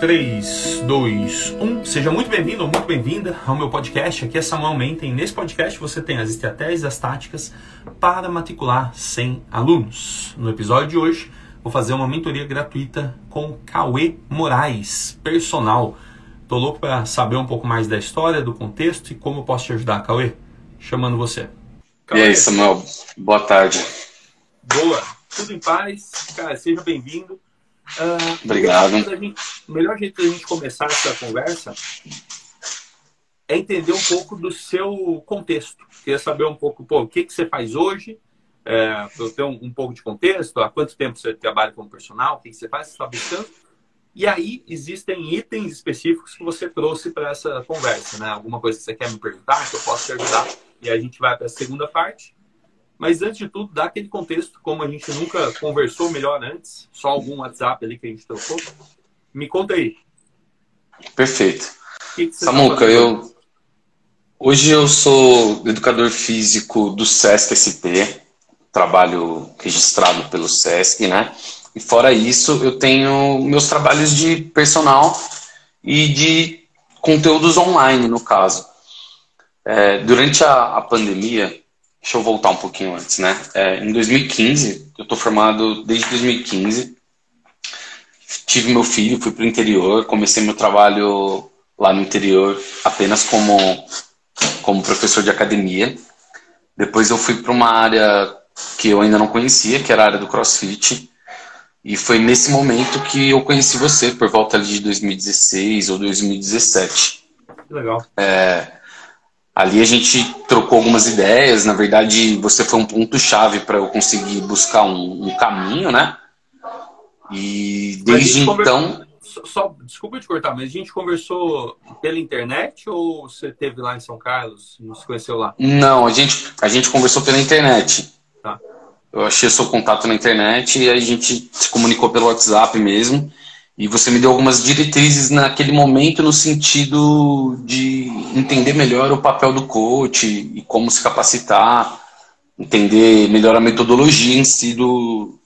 3, 2, 1. Seja muito bem-vindo ou muito bem-vinda ao meu podcast. Aqui é Samuel Menten. Nesse podcast você tem as estratégias e as táticas para matricular 100 alunos. No episódio de hoje, vou fazer uma mentoria gratuita com Cauê Moraes, personal. Tô louco para saber um pouco mais da história, do contexto e como eu posso te ajudar, Cauê. Chamando você. Cauê. E aí, Samuel? Boa tarde. Boa. Tudo em paz. Cara, seja bem-vindo. Uh, Obrigado. O melhor jeito da gente começar essa conversa é entender um pouco do seu contexto. Queria saber um pouco, pô, o que, que você faz hoje, é, para eu ter um, um, pouco de contexto, há quanto tempo você trabalha como personal, o que, que você faz, você está buscando. E aí existem itens específicos que você trouxe para essa conversa, né? Alguma coisa que você quer me perguntar, que eu posso te ajudar. E a gente vai para a segunda parte. Mas antes de tudo, dá aquele contexto, como a gente nunca conversou melhor antes, só algum WhatsApp ali que a gente trocou. Me conta aí. Perfeito. Que que Samuca, tá eu hoje eu sou educador físico do SESC SP, trabalho registrado pelo SESC, né? E fora isso, eu tenho meus trabalhos de personal e de conteúdos online, no caso. É, durante a, a pandemia, Deixa eu voltar um pouquinho antes, né? É, em 2015, eu estou formado desde 2015. Tive meu filho, fui para o interior, comecei meu trabalho lá no interior apenas como, como professor de academia. Depois eu fui para uma área que eu ainda não conhecia, que era a área do CrossFit. E foi nesse momento que eu conheci você, por volta de 2016 ou 2017. Legal. É, Ali a gente trocou algumas ideias. Na verdade, você foi um ponto-chave para eu conseguir buscar um, um, caminho, né? E desde então. Só, só, desculpa te cortar, mas a gente conversou pela internet ou você teve lá em São Carlos? Não se conheceu lá? Não, a gente, a gente conversou pela internet. Tá. Eu achei seu contato na internet e a gente se comunicou pelo WhatsApp mesmo. E você me deu algumas diretrizes naquele momento no sentido de entender melhor o papel do coach e como se capacitar, entender melhor a metodologia em si do,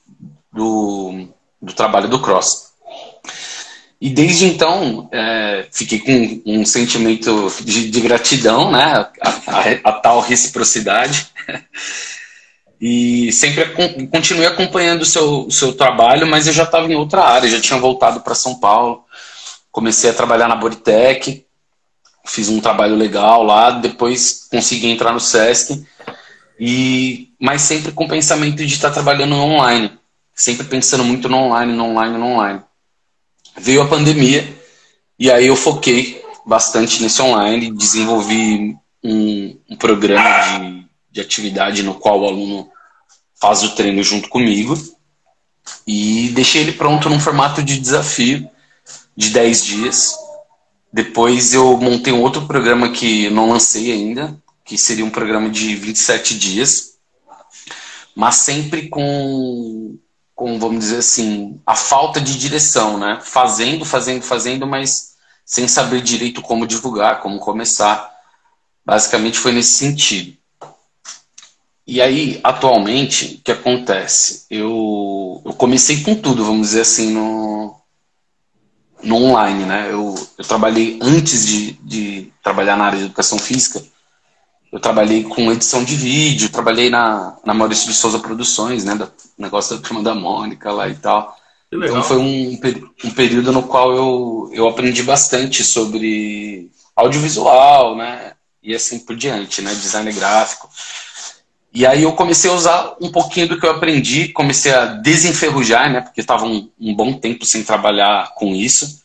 do, do trabalho do cross. E desde então, é, fiquei com um sentimento de, de gratidão, né? A, a, a tal reciprocidade. E sempre continuei acompanhando o seu, o seu trabalho, mas eu já estava em outra área, já tinha voltado para São Paulo. Comecei a trabalhar na Boritec, fiz um trabalho legal lá, depois consegui entrar no SESC, e, mas sempre com o pensamento de estar trabalhando online, sempre pensando muito no online, no online, no online. Veio a pandemia, e aí eu foquei bastante nesse online, desenvolvi um, um programa de, de atividade no qual o aluno faz o treino junto comigo e deixei ele pronto num formato de desafio de 10 dias. Depois eu montei um outro programa que não lancei ainda, que seria um programa de 27 dias, mas sempre com, com vamos dizer assim, a falta de direção, né? Fazendo, fazendo, fazendo, mas sem saber direito como divulgar, como começar. Basicamente foi nesse sentido. E aí, atualmente, o que acontece? Eu, eu comecei com tudo, vamos dizer assim, no, no online, né? Eu, eu trabalhei, antes de, de trabalhar na área de educação física, eu trabalhei com edição de vídeo, trabalhei na, na Maurício de Souza Produções, né? Da, negócio da turma da Mônica lá e tal. Então foi um, um período no qual eu, eu aprendi bastante sobre audiovisual, né? E assim por diante, né? Design gráfico. E aí eu comecei a usar um pouquinho do que eu aprendi, comecei a desenferrujar, né? Porque estava um, um, bom tempo sem trabalhar com isso.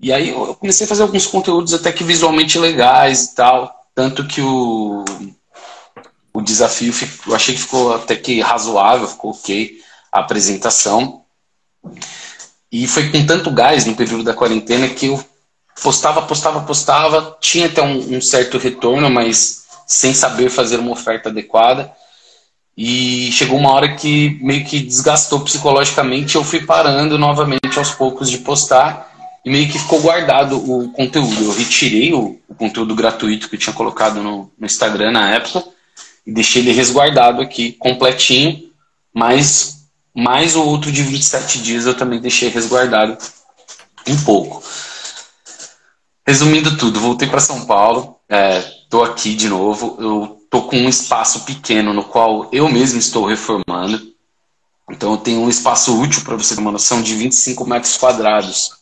E aí eu comecei a fazer alguns conteúdos até que visualmente legais e tal. Tanto que o, o desafio, eu achei que ficou até que razoável, ficou ok a apresentação. E foi com tanto gás no período da quarentena que eu postava, postava, postava. Tinha até um, um certo retorno, mas sem saber fazer uma oferta adequada. E chegou uma hora que meio que desgastou psicologicamente, eu fui parando novamente aos poucos de postar e meio que ficou guardado o conteúdo. Eu retirei o, o conteúdo gratuito que eu tinha colocado no, no, Instagram na época e deixei ele resguardado aqui, completinho, mas mais o outro de 27 dias eu também deixei resguardado um pouco. Resumindo tudo, voltei para São Paulo, estou é, aqui de novo. Eu estou com um espaço pequeno no qual eu mesmo estou reformando. Então eu tenho um espaço útil para você ter uma noção de 25 metros quadrados.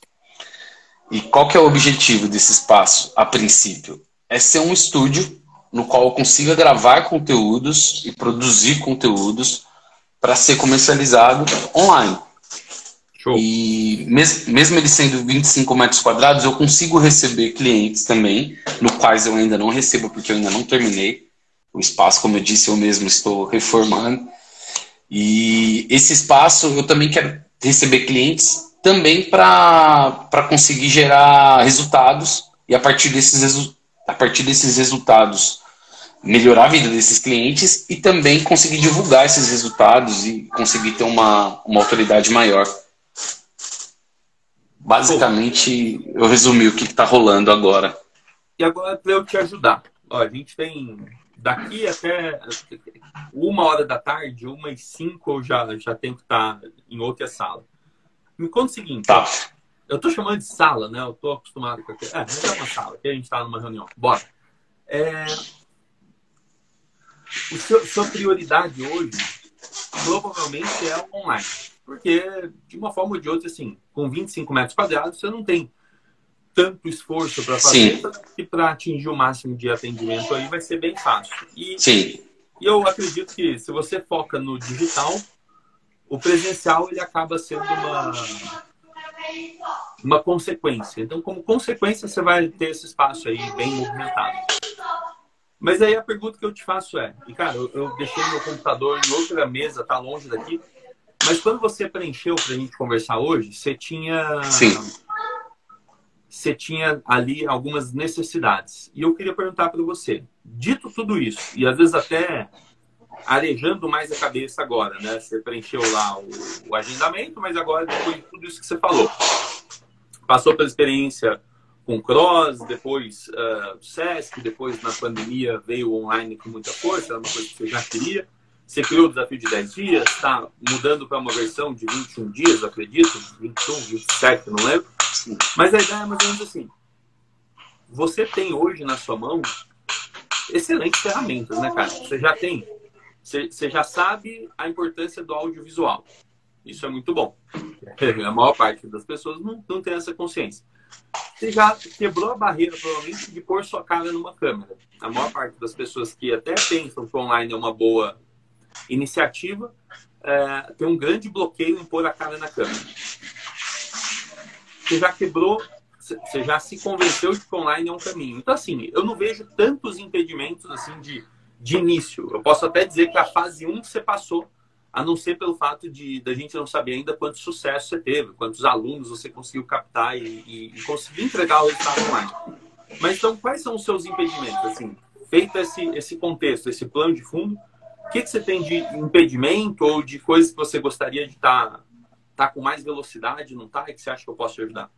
E qual que é o objetivo desse espaço, a princípio? É ser um estúdio no qual eu consiga gravar conteúdos e produzir conteúdos para ser comercializado online. Show. E mes mesmo ele sendo 25 metros quadrados, eu consigo receber clientes também, no quais eu ainda não recebo, porque eu ainda não terminei. O espaço, como eu disse, eu mesmo estou reformando. E esse espaço eu também quero receber clientes também para conseguir gerar resultados e a partir desses, a partir desses resultados melhorar a vida desses clientes e também conseguir divulgar esses resultados e conseguir ter uma, uma autoridade maior. Basicamente, eu resumi o que está rolando agora. E agora, para eu te ajudar, ó, a gente tem daqui até uma hora da tarde, uma e cinco, eu já, já tenho que estar tá em outra sala. Me conta o seguinte. Tá. Eu tô chamando de sala, né? Eu tô acostumado com aquilo. É, não é uma sala, aqui a gente tá numa reunião. Bora. É... O seu, sua prioridade hoje provavelmente é online. Porque, de uma forma ou de outra, assim, com 25 metros quadrados, você não tem tanto esforço para fazer que para atingir o máximo de atendimento aí vai ser bem fácil. E, Sim. E eu acredito que se você foca no digital, o presencial ele acaba sendo uma uma consequência. Então, como consequência, você vai ter esse espaço aí bem movimentado. Mas aí a pergunta que eu te faço é, e cara, eu, eu deixei meu computador em outra mesa, tá longe daqui, mas quando você preencheu para a gente conversar hoje, você tinha Sim. você tinha ali algumas necessidades. E eu queria perguntar para você, dito tudo isso, e às vezes até arejando mais a cabeça agora, né? Você preencheu lá o, o agendamento, mas agora depois de tudo isso que você falou, passou pela experiência com Cross, depois uh, Sesc, depois na pandemia veio online com muita força, era uma coisa que você já queria. Você criou o desafio de 10 dias, está mudando para uma versão de 21 dias, acredito, 21, 27, não lembro. Mas a ideia é mais ou menos assim. Você tem hoje na sua mão excelentes ferramentas, né, cara? Você já tem você já sabe a importância do audiovisual. Isso é muito bom. A maior parte das pessoas não, não tem essa consciência. Você já quebrou a barreira, provavelmente, de pôr sua cara numa câmera. A maior parte das pessoas que até pensam que online é uma boa iniciativa é, tem um grande bloqueio em pôr a cara na câmera. Você já quebrou, você já se convenceu de que online é um caminho. Então, assim, eu não vejo tantos impedimentos assim de de início. Eu posso até dizer que a fase 1 você passou, a não ser pelo fato de da gente não saber ainda quanto sucesso você teve, quantos alunos você conseguiu captar e, e, e conseguir entregar o resultado online. Mas então, quais são os seus impedimentos? Assim, feito esse, esse contexto, esse plano de fundo, o que, que você tem de impedimento ou de coisas que você gostaria de estar tá, tá com mais velocidade, não tá? E que você acha que eu posso te ajudar?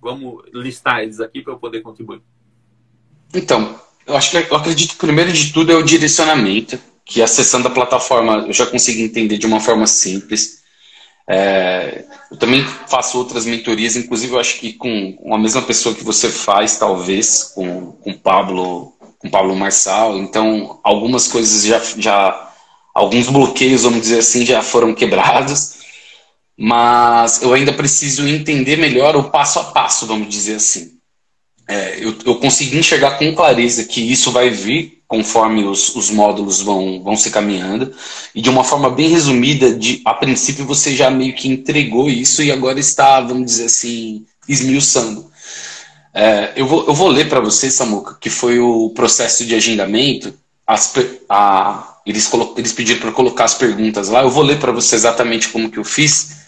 Vamos listar eles aqui para eu poder contribuir. Então, eu acho que eu acredito que primeiro de tudo é o direcionamento, que acessando a plataforma eu já consigo entender de uma forma simples. É, eu também faço outras mentorias, inclusive eu acho que com a mesma pessoa que você faz, talvez, com o Pablo, com Pablo Marçal. Então, algumas coisas já, já, alguns bloqueios, vamos dizer assim, já foram quebrados. Mas eu ainda preciso entender melhor o passo a passo, vamos dizer assim é, eu, eu consegui enxergar com clareza que isso vai vir conforme os, os módulos vão, vão se caminhando. E de uma forma bem resumida, de, a princípio você já meio que entregou isso e agora está, vamos dizer assim, esmiuçando. É, eu, vou, eu vou ler para você, Samuca, que foi o processo de agendamento. As, a, eles, eles pediram para colocar as perguntas lá. Eu vou ler para você exatamente como que eu fiz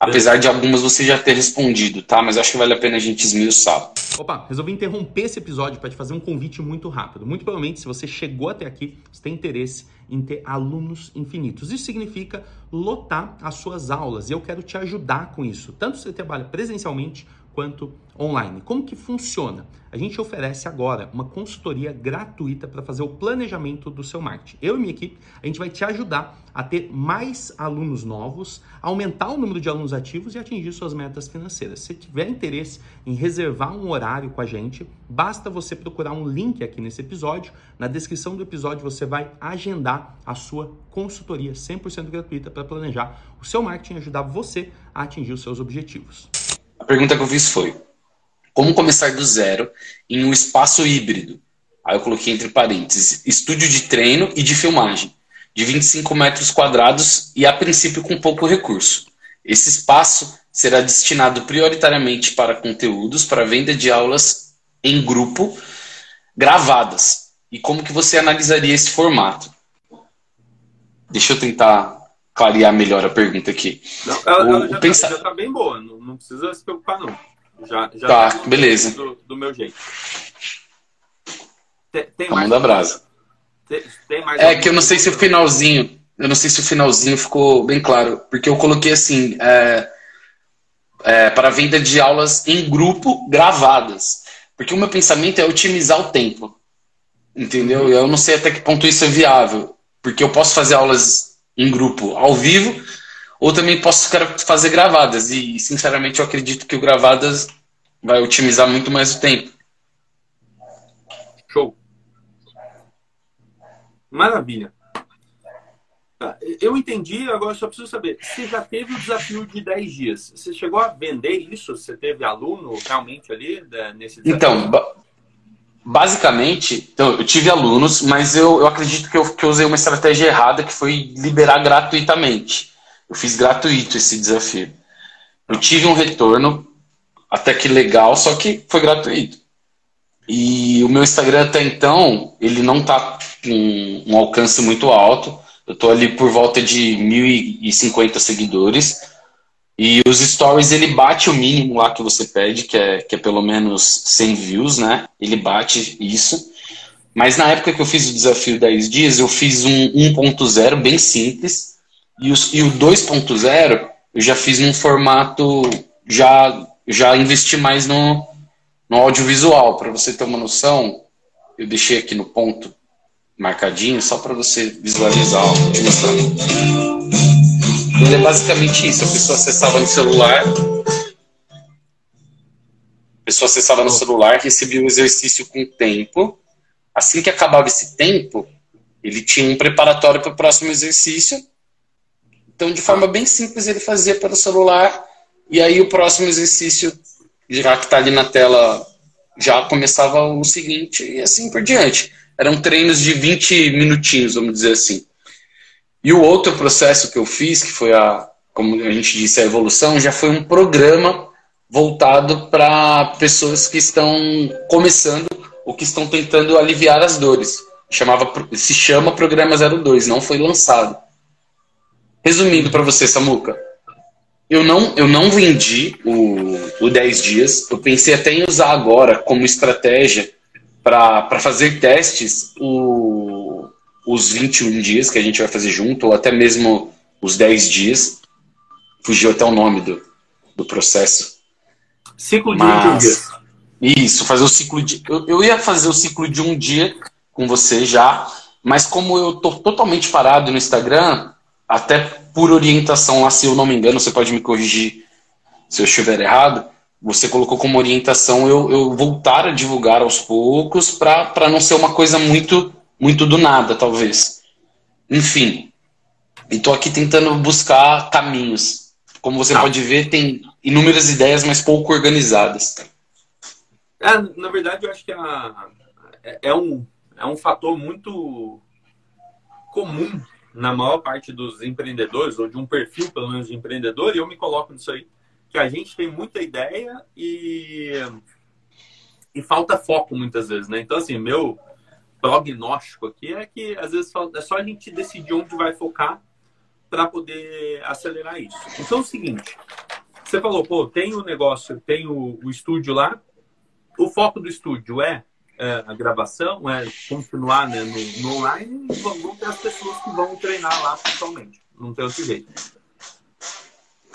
Apesar de algumas você já ter respondido, tá? Mas acho que vale a pena a gente esmiuçar. Opa, resolvi interromper esse episódio para te fazer um convite muito rápido. Muito provavelmente, se você chegou até aqui, você tem interesse em ter alunos infinitos. Isso significa lotar as suas aulas e eu quero te ajudar com isso. Tanto se você trabalha presencialmente quanto online. Como que funciona? A gente oferece agora uma consultoria gratuita para fazer o planejamento do seu marketing. Eu e minha equipe, a gente vai te ajudar a ter mais alunos novos, aumentar o número de alunos ativos e atingir suas metas financeiras. Se tiver interesse em reservar um horário com a gente, basta você procurar um link aqui nesse episódio. Na descrição do episódio você vai agendar a sua consultoria 100% gratuita para planejar o seu marketing e ajudar você a atingir os seus objetivos. A pergunta que eu fiz foi: como começar do zero em um espaço híbrido? Aí eu coloquei entre parênteses, estúdio de treino e de filmagem, de 25 metros quadrados e a princípio com pouco recurso. Esse espaço será destinado prioritariamente para conteúdos para venda de aulas em grupo gravadas. E como que você analisaria esse formato? Deixa eu tentar clarear melhor a pergunta aqui. Não, ela, o, ela já, pensa... tá, já tá bem boa, não, não precisa se preocupar não. Já, já tá, tá beleza. Do, do, meu jeito. Tem, tem mais. da brasa. Tem, tem mais é que eu não sei se o finalzinho. Eu não sei se o finalzinho ficou bem claro. Porque eu coloquei assim. É, é, para venda de aulas em grupo gravadas. Porque o meu pensamento é otimizar o tempo. Entendeu? Eu não sei até que ponto isso é viável. Porque eu posso fazer aulas em grupo ao vivo ou também posso fazer gravadas. E, sinceramente, eu acredito que o gravadas vai otimizar muito mais o tempo. Show. Maravilha. Tá, eu entendi, agora só preciso saber. Você já teve o desafio de 10 dias. Você chegou a vender isso? Você teve aluno realmente ali né, nesse desafio? Então, basicamente, então, eu tive alunos, mas eu, eu acredito que eu, que eu usei uma estratégia errada que foi liberar gratuitamente. Eu fiz gratuito esse desafio. Eu tive um retorno até que legal, só que foi gratuito. E o meu Instagram até então, ele não tá com um alcance muito alto. Eu tô ali por volta de 1.050 seguidores. E os stories, ele bate o mínimo lá que você pede, que é, que é pelo menos 100 views, né? Ele bate isso. Mas na época que eu fiz o desafio 10 dias, eu fiz um 1.0 bem simples. E, os, e o 2.0 eu já fiz num formato, já, já investi mais no, no audiovisual. Para você ter uma noção, eu deixei aqui no ponto marcadinho, só para você visualizar. Ó, te mostrando. Ele é basicamente isso. A pessoa acessava no celular. A pessoa acessava no celular, recebia o exercício com tempo. Assim que acabava esse tempo, ele tinha um preparatório para o próximo exercício então, de forma bem simples, ele fazia pelo celular. E aí, o próximo exercício, já que está ali na tela, já começava o seguinte, e assim por diante. Eram treinos de 20 minutinhos, vamos dizer assim. E o outro processo que eu fiz, que foi a, como a gente disse, a evolução, já foi um programa voltado para pessoas que estão começando ou que estão tentando aliviar as dores. Chamava, se chama Programa 02, não foi lançado. Resumindo para você, Samuca, eu não, eu não vendi o, o 10 dias. Eu pensei até em usar agora como estratégia para fazer testes o, os 21 dias que a gente vai fazer junto, ou até mesmo os 10 dias. Fugiu até o nome do, do processo. Ciclo de Mas, um dia. Isso, fazer o ciclo de. Eu, eu ia fazer o ciclo de um dia com você já, mas como eu tô totalmente parado no Instagram, até por orientação lá, se eu não me engano, você pode me corrigir se eu estiver errado, você colocou como orientação eu, eu voltar a divulgar aos poucos para não ser uma coisa muito, muito do nada, talvez. Enfim, estou aqui tentando buscar caminhos. Como você ah. pode ver, tem inúmeras ideias, mas pouco organizadas. É, na verdade, eu acho que a, é, é, um, é um fator muito comum na maior parte dos empreendedores, ou de um perfil, pelo menos, de empreendedor, e eu me coloco nisso aí, que a gente tem muita ideia e, e falta foco muitas vezes, né? Então, assim, meu prognóstico aqui é que, às vezes, é só a gente decidir onde vai focar para poder acelerar isso. Então, é o seguinte, você falou, pô, tem o negócio, tem o, o estúdio lá, o foco do estúdio é é, a gravação, é continuar né, no, no, online e vão, ter as pessoas que vão treinar lá pessoalmente. Não tem outro jeito.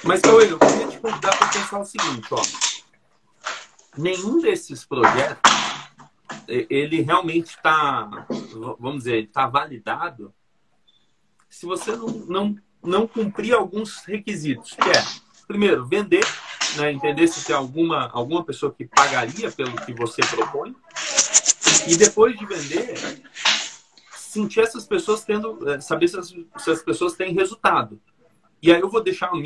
Mas, Cauê, eu queria te convidar para pensar o seguinte, ó. nenhum desses projetos ele realmente está, vamos dizer, está validado se você não, não, não cumprir alguns requisitos, que é, primeiro, vender, né, entender se tem alguma, alguma pessoa que pagaria pelo que você propõe, e depois de vender, sentir essas pessoas tendo, é, saber se as, se as pessoas têm resultado. E aí eu vou deixar o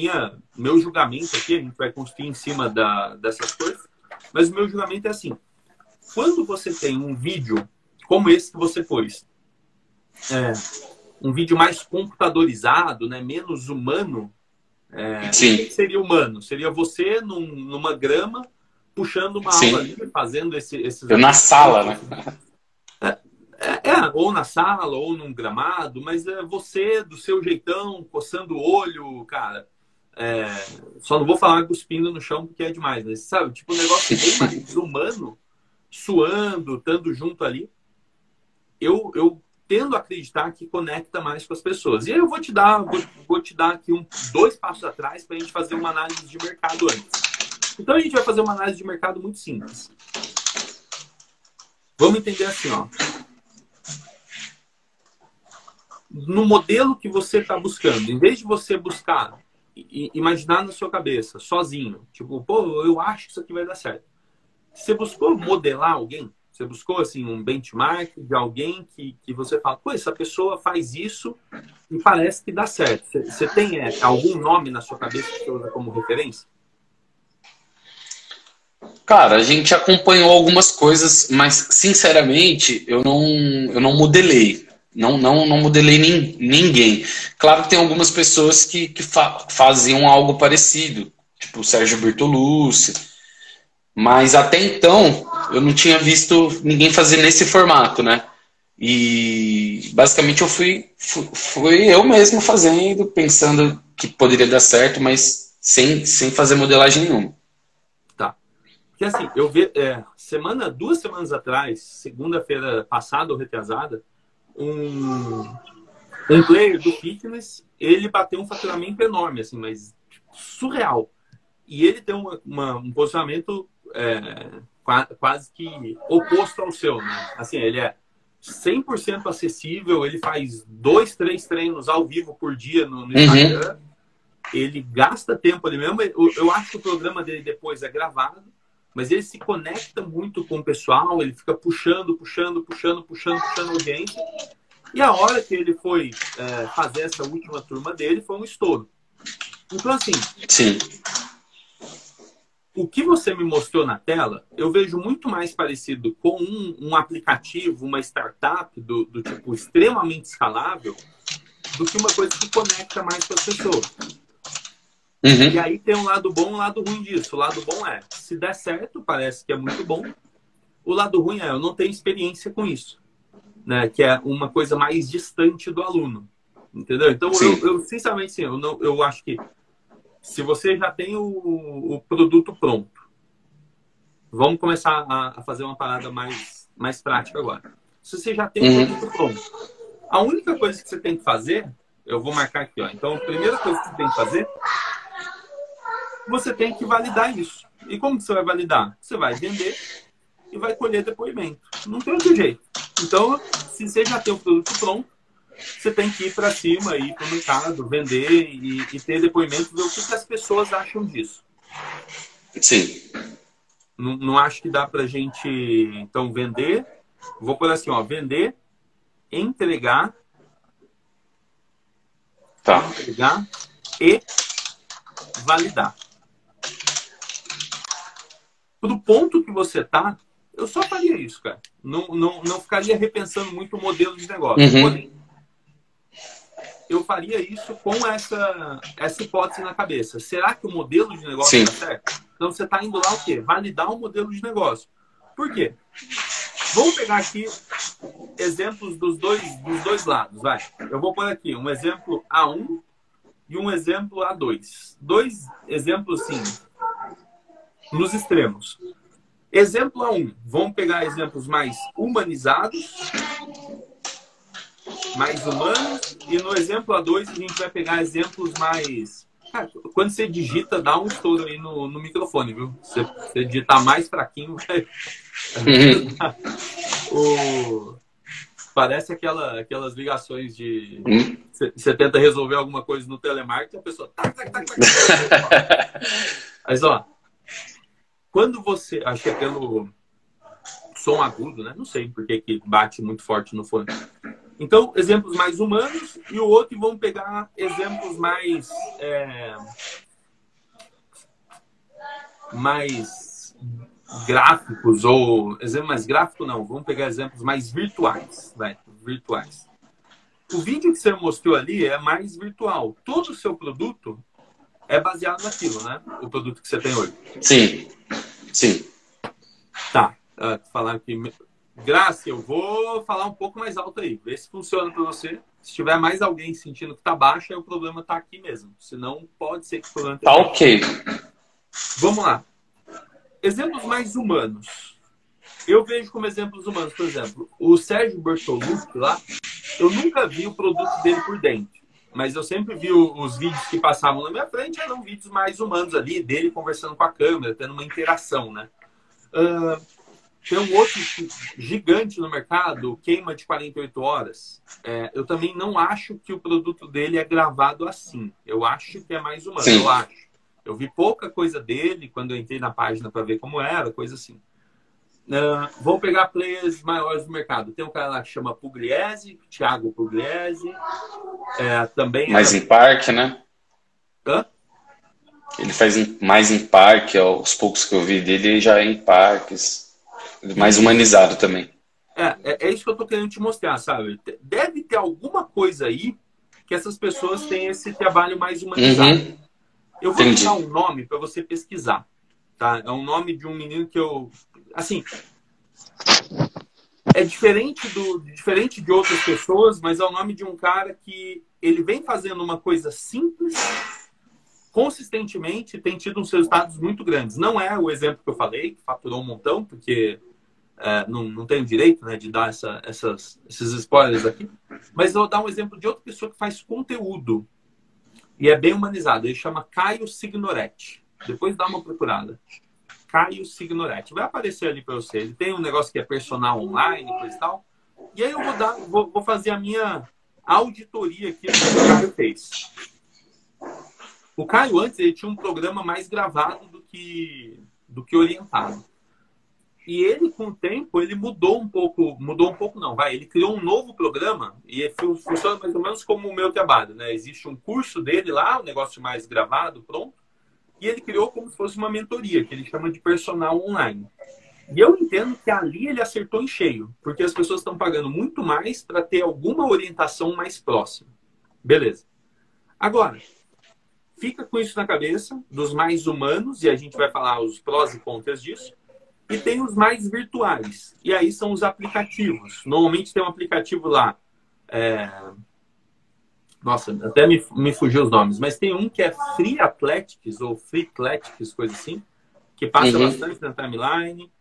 meu julgamento aqui, a gente vai construir em cima da, dessas coisas, mas o meu julgamento é assim, quando você tem um vídeo como esse que você pôs, é, um vídeo mais computadorizado, né, menos humano, é, Sim. seria humano? Seria você num, numa grama puxando uma Sim. aula ali, fazendo esse, esses. Eu na sala, né? É, é, é, ou na sala, ou num gramado, mas é você do seu jeitão, coçando o olho, cara. É, só não vou falar cuspindo no chão porque é demais, mas sabe? Tipo, um negócio bem mais humano suando, estando junto ali, eu, eu tendo a acreditar que conecta mais com as pessoas. E aí eu vou te dar, vou, vou te dar aqui um, dois passos atrás para a gente fazer uma análise de mercado antes. Então a gente vai fazer uma análise de mercado muito simples. Vamos entender assim, ó. No modelo que você está buscando, em vez de você buscar imaginar na sua cabeça, sozinho, tipo, pô, eu acho que isso aqui vai dar certo. Você buscou modelar alguém? Você buscou assim um benchmark de alguém que, que você fala, pô, essa pessoa faz isso e parece que dá certo. Você, você tem é, algum nome na sua cabeça que você usa como referência? Cara, a gente acompanhou algumas coisas, mas sinceramente eu não, eu não modelei. Não, não, não modelei nin, ninguém. Claro que tem algumas pessoas que, que fa faziam algo parecido, tipo o Sérgio Bertolucci, mas até então, eu não tinha visto ninguém fazer nesse formato, né? E basicamente eu fui, fui, eu mesmo fazendo, pensando que poderia dar certo, mas sem, sem fazer modelagem nenhuma. Tá. Porque assim, eu vi, é, semana, duas semanas atrás, segunda-feira passada ou retrasada, um, um player do fitness, ele bateu um faturamento enorme, assim, mas surreal. E ele tem uma, uma, um posicionamento é, quase que oposto ao seu, né? Assim, ele é 100% acessível, ele faz dois, três treinos ao vivo por dia no, no uhum. Instagram. Uhum. Ele gasta tempo ali mesmo. Eu, eu acho que o programa dele depois é gravado, mas ele se conecta muito com o pessoal, ele fica puxando, puxando, puxando, puxando, puxando audiência. E a hora que ele foi é, fazer essa última turma dele foi um estouro. Então, assim, Sim o que você me mostrou na tela, eu vejo muito mais parecido com um, um aplicativo, uma startup do, do, tipo extremamente escalável, do que uma coisa que conecta mais com as pessoas. Uhum. E aí tem um lado bom e um lado ruim disso. O lado bom é, se der certo, parece que é muito bom. O lado ruim é, eu não tenho experiência com isso. Né? Que é uma coisa mais distante do aluno. Entendeu? Então, eu, eu, sinceramente, sim, eu, não, eu acho que se você já tem o, o produto pronto, vamos começar a, a, fazer uma parada mais, mais prática agora. Se você já tem uhum. o produto pronto, a única coisa que você tem que fazer, eu vou marcar aqui, ó. Então, a primeira coisa que você tem que fazer, você tem que validar isso. E como você vai validar? Você vai vender e vai colher depoimento. Não tem outro jeito. Então, se você já tem o produto pronto, você tem que ir para cima, ir para o mercado, vender e, e, ter depoimento, ver o que, que, as pessoas acham disso. Sim. Não, não acho que dá para a gente, então, vender. Vou por assim, ó, vender, entregar, tá. entregar e validar. Do ponto que você tá, eu só faria isso, cara. Não, não, não ficaria repensando muito o modelo de negócio. Uhum eu faria isso com essa, essa hipótese na cabeça. Será que o modelo de negócio está certo? Então você está indo lá o quê? Validar um modelo de negócio. Por quê? Vamos pegar aqui exemplos dos dois, dos dois lados. Vai. Eu vou pôr aqui um exemplo A1 e um exemplo A2. Dois exemplos, sim, nos extremos. Exemplo A1. Vamos pegar exemplos mais humanizados mais humanos. E no exemplo A2 a gente vai pegar exemplos mais Cara, quando você digita, dá um estouro aí no, no microfone, viu? Você, você digitar mais fraquinho, vai. o... Parece aquela, aquelas ligações de. Você tenta resolver alguma coisa no telemarketing a pessoa. Mas, ó. Quando você. Acho que é pelo som agudo, né? Não sei porque que bate muito forte no fone. Então, exemplos mais humanos e o outro vamos pegar exemplos mais é, mais gráficos ou exemplo mais gráfico não, vamos pegar exemplos mais virtuais, vai, virtuais. O vídeo que você mostrou ali é mais virtual. Todo o seu produto é baseado naquilo, né? O produto que você tem hoje. Sim, sim. Tá. Uh, falar que Graça, eu vou falar um pouco mais alto aí, ver se funciona para você. Se tiver mais alguém sentindo que tá baixo, aí o problema tá aqui mesmo. Senão, pode ser que o problema Tá ok. Vamos lá. Exemplos mais humanos. Eu vejo como exemplos humanos, por exemplo, o Sérgio Bertolucci lá, eu nunca vi o produto dele por dentro. Mas eu sempre vi os vídeos que passavam na minha frente, eram vídeos mais humanos ali, dele conversando com a câmera, tendo uma interação, né? Uh, tem um outro gigante no mercado, queima de 48 horas. É, eu também não acho que o produto dele é gravado assim. Eu acho que é mais humano. Sim. Eu acho. Eu vi pouca coisa dele quando eu entrei na página para ver como era, coisa assim. Uh, vou pegar players maiores do mercado. Tem um cara lá que chama Pugliese, Thiago Pugliese. É, também mais era... em parque, né? Hã? Ele faz mais em parque, aos poucos que eu vi dele, já é em parques mais humanizado também. É, é, é, isso que eu tô querendo te mostrar, sabe? Deve ter alguma coisa aí que essas pessoas têm esse trabalho mais humanizado. Uhum. Eu vou Entendi. dar um nome para você pesquisar, tá? É um nome de um menino que eu, assim, é diferente do diferente de outras pessoas, mas é o nome de um cara que ele vem fazendo uma coisa simples consistentemente tem tido uns resultados muito grandes. Não é o exemplo que eu falei, que faturou um montão, porque é, não, não tenho direito né, de dar essa, essas, esses spoilers aqui, mas eu vou dar um exemplo de outra pessoa que faz conteúdo e é bem humanizado. Ele chama Caio Signoretti. Depois dá uma procurada. Caio Signoretti. Vai aparecer ali para você. Ele tem um negócio que é personal online, coisa e tal. E aí eu vou, dar, vou, vou fazer a minha auditoria aqui do que o Caio fez. O Caio antes ele tinha um programa mais gravado do que, do que orientado. E ele, com o tempo, ele mudou um pouco, mudou um pouco não, vai, ele criou um novo programa e funciona mais ou menos como o meu trabalho, né? Existe um curso dele lá, um negócio mais gravado, pronto, e ele criou como se fosse uma mentoria, que ele chama de personal online. E eu entendo que ali ele acertou em cheio, porque as pessoas estão pagando muito mais para ter alguma orientação mais próxima. Beleza. Agora, fica com isso na cabeça, dos mais humanos, e a gente vai falar os prós e contras disso. E tem os mais virtuais. E aí são os aplicativos. Normalmente tem um aplicativo lá. É... Nossa, até me, me fugiu os nomes. Mas tem um que é Free Athletics ou Free Athletics, coisa assim. Que passa uhum. bastante na timeline.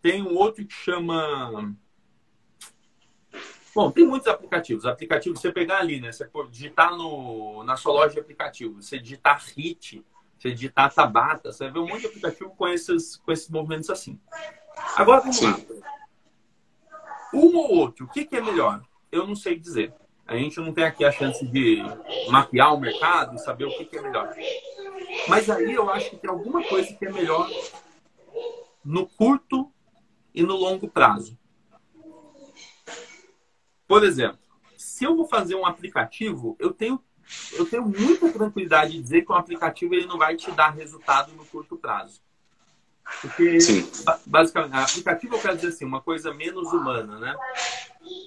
Tem um outro que chama... Bom, tem muitos aplicativos. Aplicativos, você pegar ali, né? Você digitar no, na sua loja de aplicativos. Você digitar HIT, você digitar Tabata, você vai ver um monte de aplicativo com esses, com esses movimentos assim. Agora vamos lá. Um ou outro, o que, que é melhor? Eu não sei dizer. A gente não tem aqui a chance de mapear o mercado e saber o que, que é melhor. Mas aí eu acho que tem alguma coisa que é melhor no curto e no longo prazo. Por exemplo, se eu vou fazer um aplicativo, eu tenho eu tenho muita tranquilidade de dizer que um aplicativo ele não vai te dar resultado no curto prazo. Porque, Sim. basicamente, aplicativo eu quero dizer assim, uma coisa menos humana, né?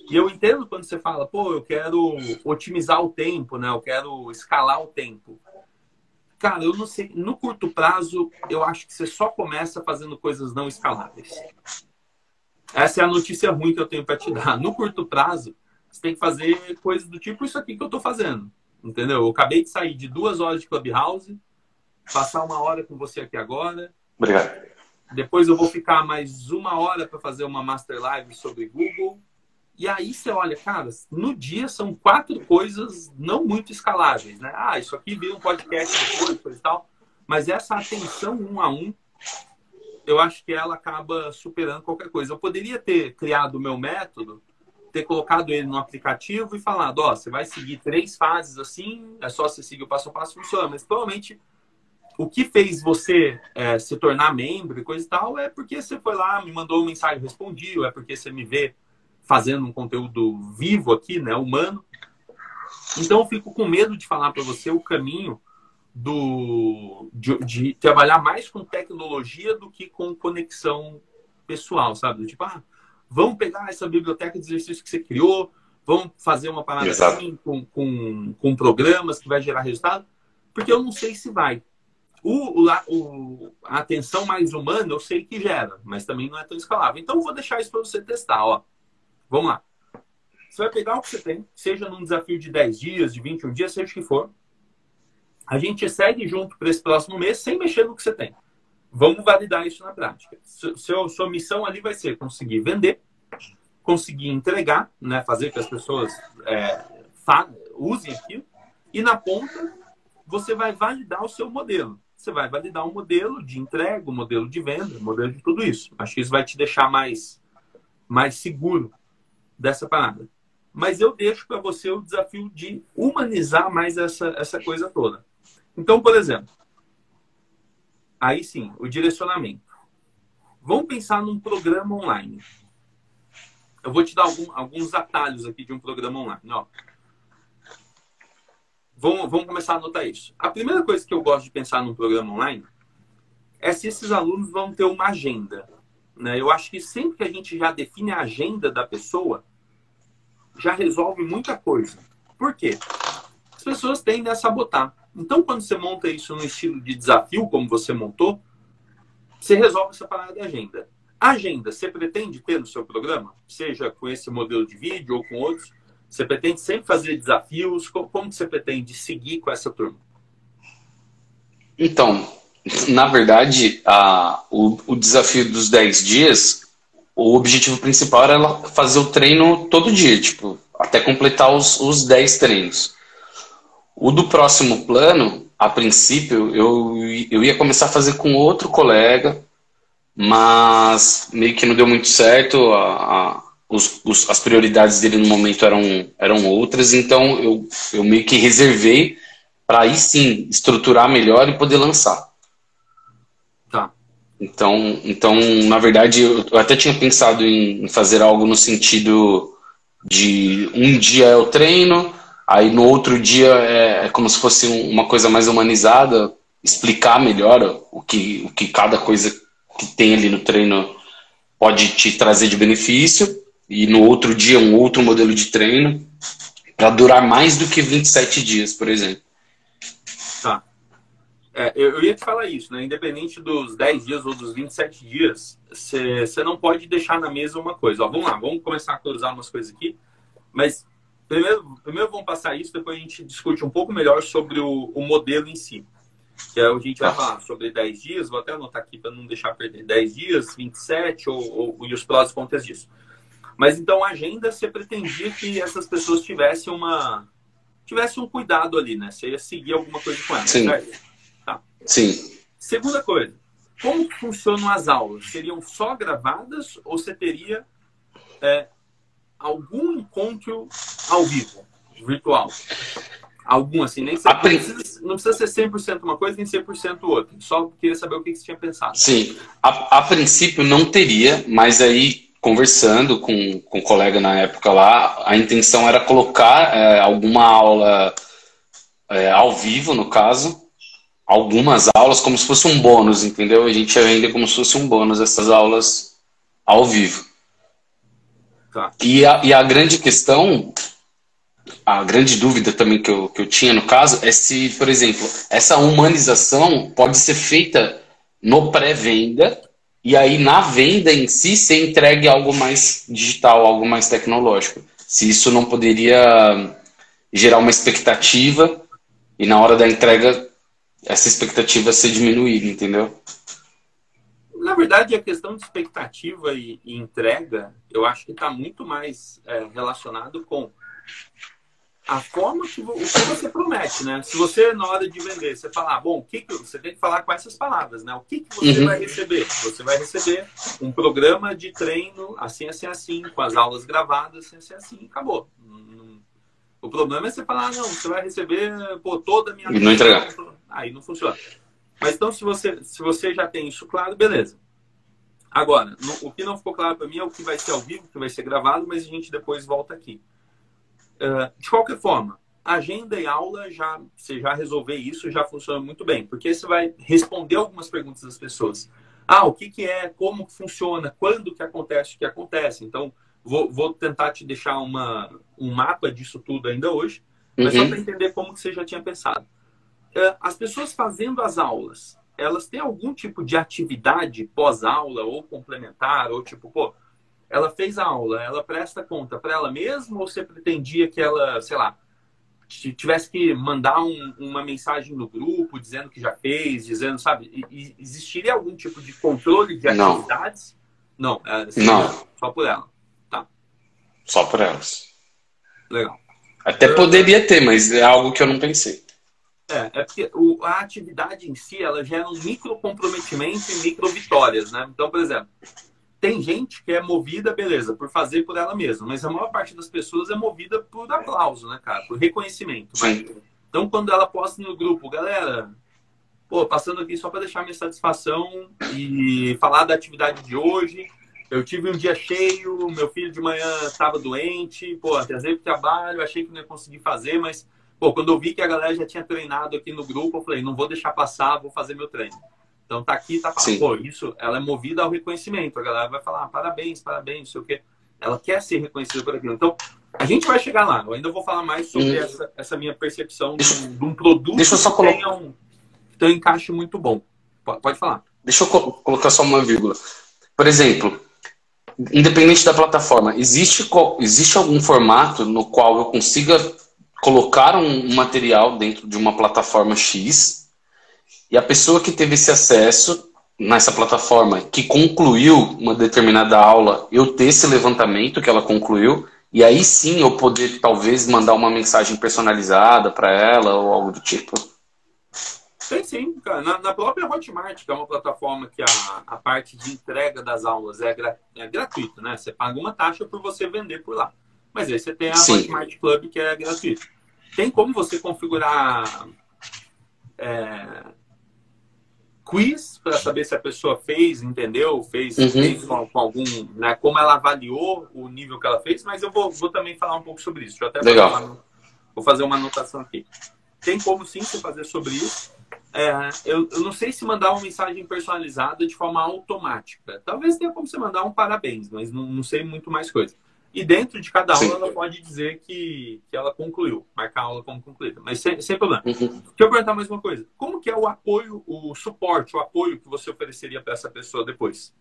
E eu entendo quando você fala, pô, eu quero otimizar o tempo, né? Eu quero escalar o tempo. Cara, eu não sei, no curto prazo, eu acho que você só começa fazendo coisas não escaláveis. Essa é a notícia ruim que eu tenho para te dar. No curto prazo, você tem que fazer coisas do tipo isso aqui que eu estou fazendo. Entendeu? Eu acabei de sair de duas horas de Clubhouse, passar uma hora com você aqui agora. Obrigado. Depois eu vou ficar mais uma hora para fazer uma Master Live sobre Google. E aí você olha, cara, no dia são quatro coisas não muito escaláveis, né? Ah, isso aqui vira um podcast depois, coisa e tal. Mas essa atenção um a um, eu acho que ela acaba superando qualquer coisa. Eu poderia ter criado o meu método, ter colocado ele no aplicativo e falado, ó, oh, você vai seguir três fases assim, é só você seguir o passo a passo, funciona. Mas provavelmente o que fez você é, se tornar membro e coisa e tal é porque você foi lá, me mandou uma mensagem, respondi, ou é porque você me vê fazendo um conteúdo vivo aqui, né, humano. Então eu fico com medo de falar para você o caminho do de, de, trabalhar mais com tecnologia do que com conexão pessoal, sabe? Tipo, ah, vamos pegar essa biblioteca de exercícios que você criou, vamos fazer uma parada Exato. assim com, com, com programas que vai gerar resultado, porque eu não sei se vai. O, o, a atenção mais humana eu sei que gera, mas também não é tão escalável. Então eu vou deixar isso para você testar. Ó. Vamos lá. Você vai pegar o que você tem, seja num desafio de 10 dias, de 21 dias, seja o que for. A gente segue junto para esse próximo mês sem mexer no que você tem. Vamos validar isso na prática. Seu, sua missão ali vai ser conseguir vender, conseguir entregar, né, fazer que as pessoas é, usem aquilo, e na ponta você vai validar o seu modelo você vai validar um modelo de entrega, um modelo de venda, um modelo de tudo isso. Acho que isso vai te deixar mais, mais seguro dessa parada. Mas eu deixo para você o desafio de humanizar mais essa, essa coisa toda. Então, por exemplo, aí sim, o direcionamento. Vamos pensar num programa online. Eu vou te dar algum, alguns atalhos aqui de um programa online. Ó, Vamos, vamos começar a anotar isso. A primeira coisa que eu gosto de pensar num programa online é se esses alunos vão ter uma agenda. Né? Eu acho que sempre que a gente já define a agenda da pessoa, já resolve muita coisa. Por quê? As pessoas tendem a sabotar. Então, quando você monta isso no estilo de desafio, como você montou, você resolve essa parada de agenda. A agenda, você pretende ter no seu programa? Seja com esse modelo de vídeo ou com outros? Você pretende sempre fazer desafios? Como você pretende seguir com essa turma? Então, na verdade, a, o, o desafio dos 10 dias, o objetivo principal era fazer o treino todo dia, tipo, até completar os, os 10 treinos. O do próximo plano, a princípio, eu, eu ia começar a fazer com outro colega, mas meio que não deu muito certo. A, a, os, os, as prioridades dele no momento eram, eram outras, então eu, eu meio que reservei para aí sim estruturar melhor e poder lançar. Tá. Então, então na verdade, eu até tinha pensado em fazer algo no sentido de um dia é o treino, aí no outro dia é, é como se fosse uma coisa mais humanizada, explicar melhor o que, o que cada coisa que tem ali no treino pode te trazer de benefício e no outro dia um outro modelo de treino para durar mais do que 27 dias, por exemplo. Tá. É, eu, ia te falar isso, né? Independente dos 10 dias ou dos 27 dias, você não pode deixar na mesa uma coisa. Ó, vamos lá, vamos começar a cruzar umas coisas aqui. Mas primeiro, primeiro vamos passar isso, depois a gente discute um pouco melhor sobre o, o modelo em si. Que a gente vai falar sobre 10 dias, vou até anotar aqui para não deixar perder 10 dias, 27 ou, ou, e os prós e contras disso. Mas então a agenda você pretendia que essas pessoas tivessem uma tivessem um cuidado ali, né? Você ia seguir alguma coisa com elas. Sim. Tá. Sim. Segunda coisa, como funcionam as aulas? Seriam só gravadas ou você teria é, algum encontro ao vivo, virtual? Algum, assim, nem sempre, não, precisa, não precisa ser 100% uma coisa nem 100% outra. Só queria saber o que você tinha pensado. Sim, a, a princípio não teria, mas aí conversando com, com um colega na época lá, a intenção era colocar é, alguma aula é, ao vivo, no caso, algumas aulas como se fosse um bônus, entendeu? A gente ia vender como se fosse um bônus essas aulas ao vivo. Tá. E, a, e a grande questão, a grande dúvida também que eu, que eu tinha no caso, é se, por exemplo, essa humanização pode ser feita no pré-venda e aí na venda em si você entregue algo mais digital, algo mais tecnológico. Se isso não poderia gerar uma expectativa e na hora da entrega essa expectativa ser diminuída, entendeu? Na verdade, a questão de expectativa e, e entrega, eu acho que está muito mais é, relacionado com a forma que, o que você promete, né? Se você, na hora de vender, você falar, bom, o que, que você tem que falar com essas palavras, né? O que, que você uhum. vai receber? Você vai receber um programa de treino assim, assim, assim, com as aulas gravadas, assim, assim, assim, acabou. O problema é você falar, ah, não, você vai receber pô, toda a minha. E não entregar. Aí não funciona. Mas então, se você, se você já tem isso claro, beleza. Agora, no, o que não ficou claro para mim é o que vai ser ao vivo, o que vai ser gravado, mas a gente depois volta aqui. Uh, de qualquer forma, agenda e aula, já, você já resolver isso, já funciona muito bem, porque você vai responder algumas perguntas das pessoas. Ah, o que, que é, como funciona, quando que acontece o que acontece. Então, vou, vou tentar te deixar uma, um mapa disso tudo ainda hoje, mas uhum. só para entender como que você já tinha pensado. Uh, as pessoas fazendo as aulas, elas têm algum tipo de atividade pós-aula ou complementar, ou tipo, pô, ela fez a aula, ela presta conta para ela mesma ou você pretendia que ela, sei lá, tivesse que mandar um, uma mensagem no grupo dizendo que já fez, dizendo, sabe, existiria algum tipo de controle de atividades? Não, Não, é, Não. só por ela. Tá. Só por elas. Legal. Até poderia ter, mas é algo que eu não pensei. É, é porque o, a atividade em si, ela gera um micro comprometimento e micro vitórias, né? Então, por exemplo, tem gente que é movida, beleza, por fazer por ela mesma, mas a maior parte das pessoas é movida por aplauso, né, cara? Por reconhecimento. Mas, então, quando ela posta no grupo, galera, pô, passando aqui só para deixar minha satisfação e falar da atividade de hoje. Eu tive um dia cheio, meu filho de manhã estava doente, pô, atrasei pro trabalho, achei que não ia conseguir fazer, mas, pô, quando eu vi que a galera já tinha treinado aqui no grupo, eu falei, não vou deixar passar, vou fazer meu treino. Então tá aqui, tá falando, pô, isso, ela é movida ao reconhecimento. A galera vai falar, ah, parabéns, parabéns, não sei o quê. Ela quer ser reconhecida por aquilo. Então, a gente vai chegar lá. Eu ainda vou falar mais sobre hum. essa, essa minha percepção de, um, de um produto Deixa eu só que tenha um, tem um encaixe muito bom. Pode falar. Deixa eu colocar só uma vírgula. Por exemplo, independente da plataforma, existe, existe algum formato no qual eu consiga colocar um material dentro de uma plataforma X e a pessoa que teve esse acesso nessa plataforma, que concluiu uma determinada aula, eu ter esse levantamento que ela concluiu, e aí sim eu poder talvez mandar uma mensagem personalizada para ela ou algo do tipo? Tem sim, cara. Na, na, própria Hotmart, que é uma plataforma que a, a parte de entrega das aulas é, gra, é gratuita, né? Você paga uma taxa por você vender por lá. Mas aí você tem a sim. Hotmart Club, que é gratuita. Tem como você configurar é, quiz para saber se a pessoa fez, entendeu, fez, uhum. fez com, com, algum, né, como ela avaliou o nível que ela fez, mas eu vou, vou também falar um pouco sobre isso. Deixa eu até Legal. Fazer uma, vou fazer uma anotação aqui. Tem como sim você fazer sobre isso. É, eu, eu não sei se mandar uma mensagem personalizada de forma automática. Talvez tenha como você mandar um parabéns, mas não, não sei muito mais coisa. E dentro de cada aula Sim. ela pode dizer que, que ela concluiu, marcar a aula como concluída, mas sem, sem problema. Uhum. Deixa eu perguntar mais uma coisa. Como que é o apoio, o suporte, o apoio que você ofereceria para essa pessoa depois?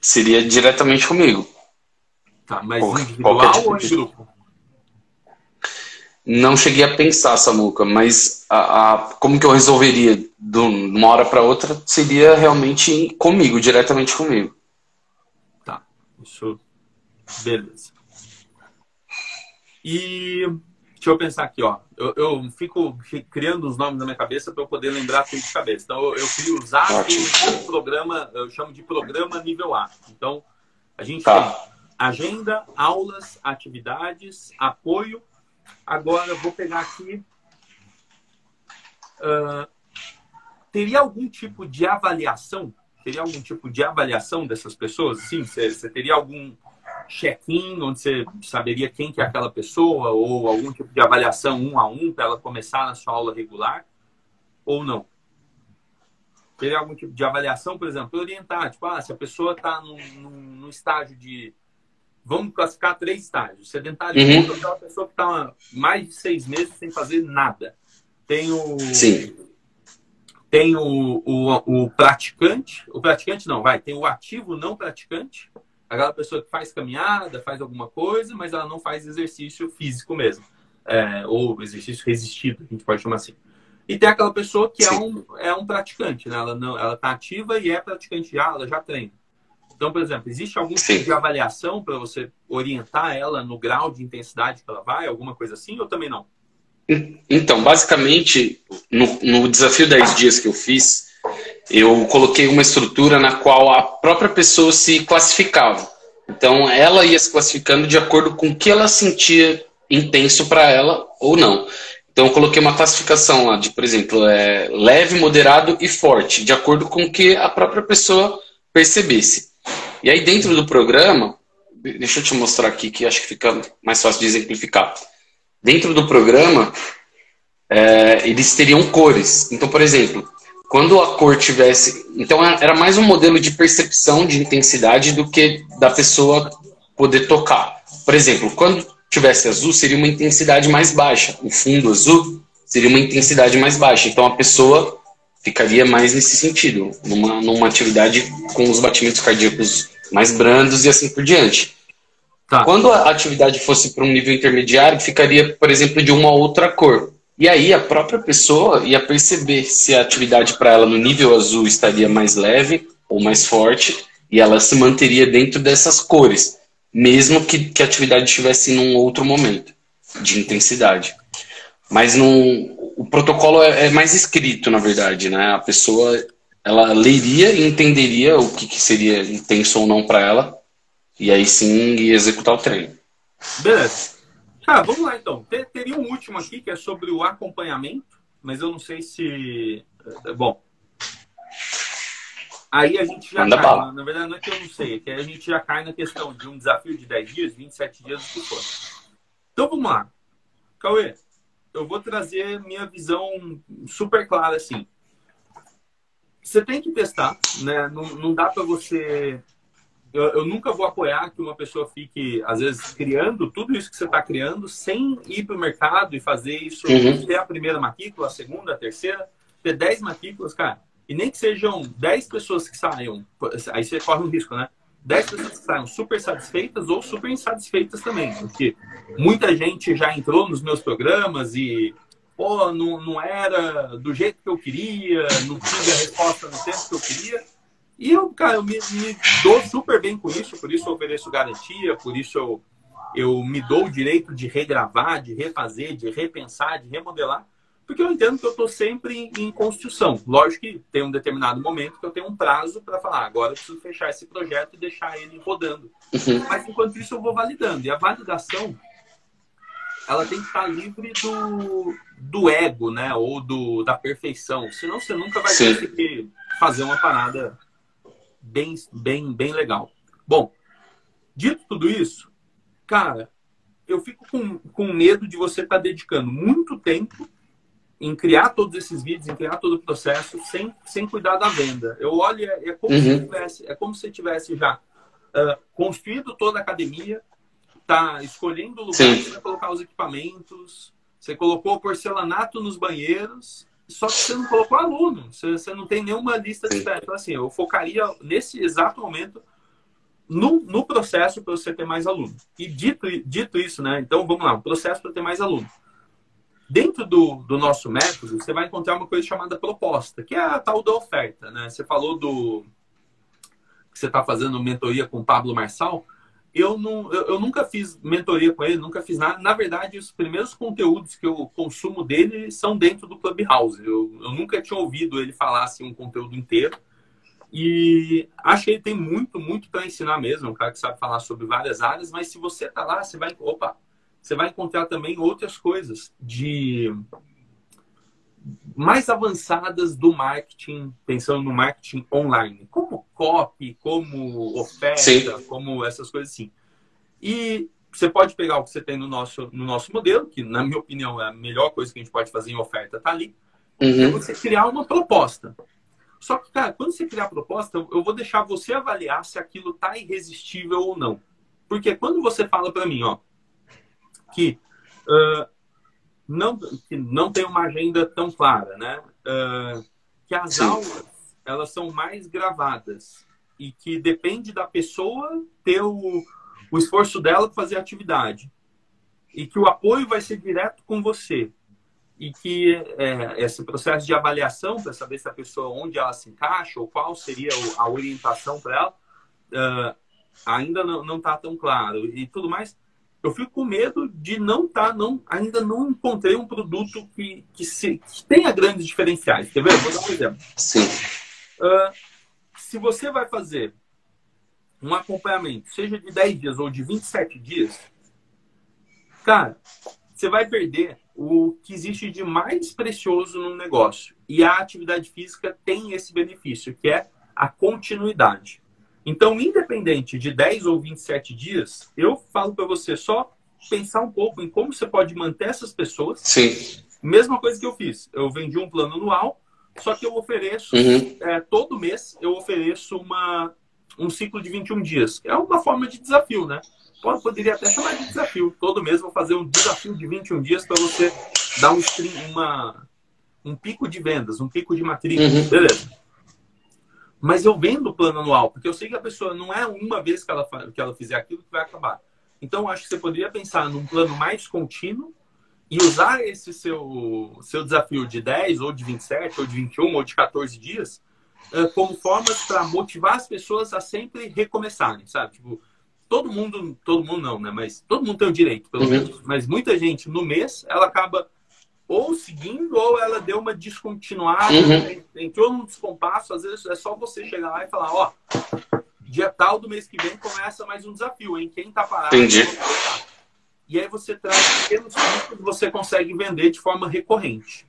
Seria diretamente comigo. Tá, mas Porra, individual tipo ou em grupo? Não cheguei a pensar, Samuca, mas a, a, como que eu resolveria de uma hora para outra seria realmente comigo, diretamente comigo. Tá, isso Beleza. E deixa eu pensar aqui, ó. Eu, eu fico criando os nomes na minha cabeça para eu poder lembrar tudo de cabeça. Então, eu, eu crio os A um programa, eu chamo de programa nível A. Então, a gente tá. tem agenda, aulas, atividades, apoio. Agora, eu vou pegar aqui. Uh, teria algum tipo de avaliação? Teria algum tipo de avaliação dessas pessoas? Sim, você teria algum check-in, onde você saberia quem que é aquela pessoa, ou algum tipo de avaliação um a um para ela começar na sua aula regular, ou não? Teria algum tipo de avaliação, por exemplo, orientar, tipo, ah, se a pessoa está num, estágio de. Vamos classificar três estágios. Sedentário, uhum. aquela pessoa que está mais de seis meses sem fazer nada. Tem o. Sim. Tem o, o, o praticante. O praticante não, vai. Tem o ativo não praticante aquela pessoa que faz caminhada, faz alguma coisa, mas ela não faz exercício físico mesmo. É, ou exercício resistido, a gente pode chamar assim. E tem aquela pessoa que é um, é um praticante, né? Ela não, ela está ativa e é praticante já, ela já treina. Então, por exemplo, existe algum Sim. tipo de avaliação para você orientar ela no grau de intensidade que ela vai, alguma coisa assim, ou também não? Então, basicamente, no, no desafio 10 dias que eu fiz, eu coloquei uma estrutura na qual a própria pessoa se classificava. Então, ela ia se classificando de acordo com o que ela sentia intenso para ela ou não. Então, eu coloquei uma classificação lá de, por exemplo, é, leve, moderado e forte, de acordo com o que a própria pessoa percebesse. E aí, dentro do programa, deixa eu te mostrar aqui que acho que fica mais fácil de exemplificar. Dentro do programa, é, eles teriam cores. Então, por exemplo, quando a cor tivesse. Então, era mais um modelo de percepção de intensidade do que da pessoa poder tocar. Por exemplo, quando tivesse azul, seria uma intensidade mais baixa. O fundo azul seria uma intensidade mais baixa. Então, a pessoa ficaria mais nesse sentido, numa, numa atividade com os batimentos cardíacos mais brandos e assim por diante. Tá. Quando a atividade fosse para um nível intermediário, ficaria, por exemplo, de uma outra cor. E aí a própria pessoa ia perceber se a atividade para ela no nível azul estaria mais leve ou mais forte, e ela se manteria dentro dessas cores, mesmo que, que a atividade estivesse num outro momento de intensidade. Mas o protocolo é, é, mais escrito, na verdade, né? A pessoa ela leria e entenderia o que, que seria intenso ou não para ela e aí sim executar o treino. Beleza. Cara, vamos lá então. Teria um último aqui que é sobre o acompanhamento, mas eu não sei se. Eh, bom. Aí a gente já Manda cai. Bala. Na verdade, não é que eu não sei, é que a gente já cai na questão de um desafio de 10 dias, 27 dias, o que for. Então vamos lá. Cauê, eu vou trazer minha visão super clara assim. Você tem que testar, né? Não, não dá para você eu, eu, nunca vou apoiar que uma pessoa fique, às vezes, criando tudo isso que você está criando sem ir para o mercado e fazer isso, uhum. ter a primeira matrícula, a segunda, a terceira, ter 10 matrículas, cara. E nem que sejam 10 pessoas que saiam, aí você corre um risco, né? 10 pessoas que saiam super satisfeitas ou super insatisfeitas também, porque muita gente já entrou nos meus programas e, pô, não, não era do jeito que eu queria, não tive a resposta no tempo que eu queria e eu, cara, eu me, me dou super bem com isso, por isso eu ofereço garantia, por isso eu, eu me dou o direito de regravar, de refazer, de repensar, de remodelar, porque eu entendo que eu estou sempre em construção. Lógico que tem um determinado momento que eu tenho um prazo para falar, agora eu preciso fechar esse projeto e deixar ele rodando. Uhum. Mas enquanto isso eu vou validando. E a validação, ela tem que estar livre do, do ego, né? Ou do, da perfeição. Senão você nunca vai Sim. conseguir fazer uma parada bem, bem, bem legal. Bom, dito tudo isso, cara, eu fico com, com medo de você estar tá dedicando muito tempo em criar todos esses vídeos, em criar todo o processo, sem, sem cuidar da venda. Eu olho, é, é como, uhum. se tivesse, é como se tivesse já uh, construído toda a academia, tá escolhendo lugares para colocar os equipamentos, você colocou porcelanato nos banheiros, só que você não colocou aluno, você, você não tem nenhuma lista de espera. Então, assim, eu focaria nesse exato momento no, no processo para você ter mais aluno. E dito, dito isso, né? Então, vamos lá, o processo para ter mais aluno. Dentro do, do nosso método, você vai encontrar uma coisa chamada proposta, que é a tal da oferta, né? Você falou do que você está fazendo mentoria com o Pablo Marçal eu, não, eu, eu, nunca fiz mentoria com ele, nunca fiz nada. Na verdade, os primeiros conteúdos que eu consumo dele são dentro do Clubhouse. Eu, eu nunca tinha ouvido ele falar assim, um conteúdo inteiro. E acho que ele tem muito, muito para ensinar mesmo. É um cara que sabe falar sobre várias áreas, mas se você tá lá, você vai. Opa! Você vai encontrar também outras coisas de mais avançadas do marketing, pensando no marketing online, como copy, como oferta, Sim. como essas coisas assim. E você pode pegar o que você tem no nosso, no nosso modelo, que na minha opinião é a melhor coisa que a gente pode fazer em oferta, tá ali. Uhum. E você criar uma proposta. Só que, cara, quando você criar a proposta, eu vou deixar você avaliar se aquilo tá irresistível ou não. Porque quando você fala para mim, ó, que uh, não, que não tem uma agenda tão clara, né? Uh, que as Sim. aulas elas são mais gravadas e que depende da pessoa ter o, o esforço dela para fazer a atividade e que o apoio vai ser direto com você e que é, esse processo de avaliação para saber se a pessoa onde ela se encaixa ou qual seria a orientação para ela uh, ainda não está tão claro e tudo mais eu fico com medo de não estar tá, não ainda não encontrei um produto que, que, se, que tenha grandes diferenciais quer ver vou dar um exemplo sim uh, se você vai fazer um acompanhamento seja de 10 dias ou de 27 dias cara você vai perder o que existe de mais precioso no negócio. E a atividade física tem esse benefício, que é a continuidade. Então, independente de 10 ou 27 dias, eu falo para você só pensar um pouco em como você pode manter essas pessoas. Sim. Mesma coisa que eu fiz. Eu vendi um plano anual, só que eu ofereço, uhum. é, todo mês, eu ofereço uma, um ciclo de 21 dias. É uma forma de desafio, né? poderia até chamar de desafio. Todo mês vou fazer um desafio de 21 dias para você dar um, stream, uma, um pico de vendas, um pico de matrícula. Uhum. Beleza. Mas eu vendo o plano anual, porque eu sei que a pessoa não é uma vez que ela, que ela fizer aquilo que vai acabar. Então, acho que você poderia pensar num plano mais contínuo e usar esse seu, seu desafio de 10, ou de 27, ou de 21, ou de 14 dias, uh, como formas para motivar as pessoas a sempre recomeçarem, sabe? Tipo, todo mundo, todo mundo não, né? Mas todo mundo tem o direito, pelo uhum. menos. Mas muita gente no mês, ela acaba ou seguindo ou ela deu uma descontinuada, uhum. entrou num descompasso. Às vezes é só você chegar lá e falar: ó, dia tal do mês que vem começa mais um desafio, hein? Quem tá parado? Entendi. E aí você traz pequenos que você consegue vender de forma recorrente.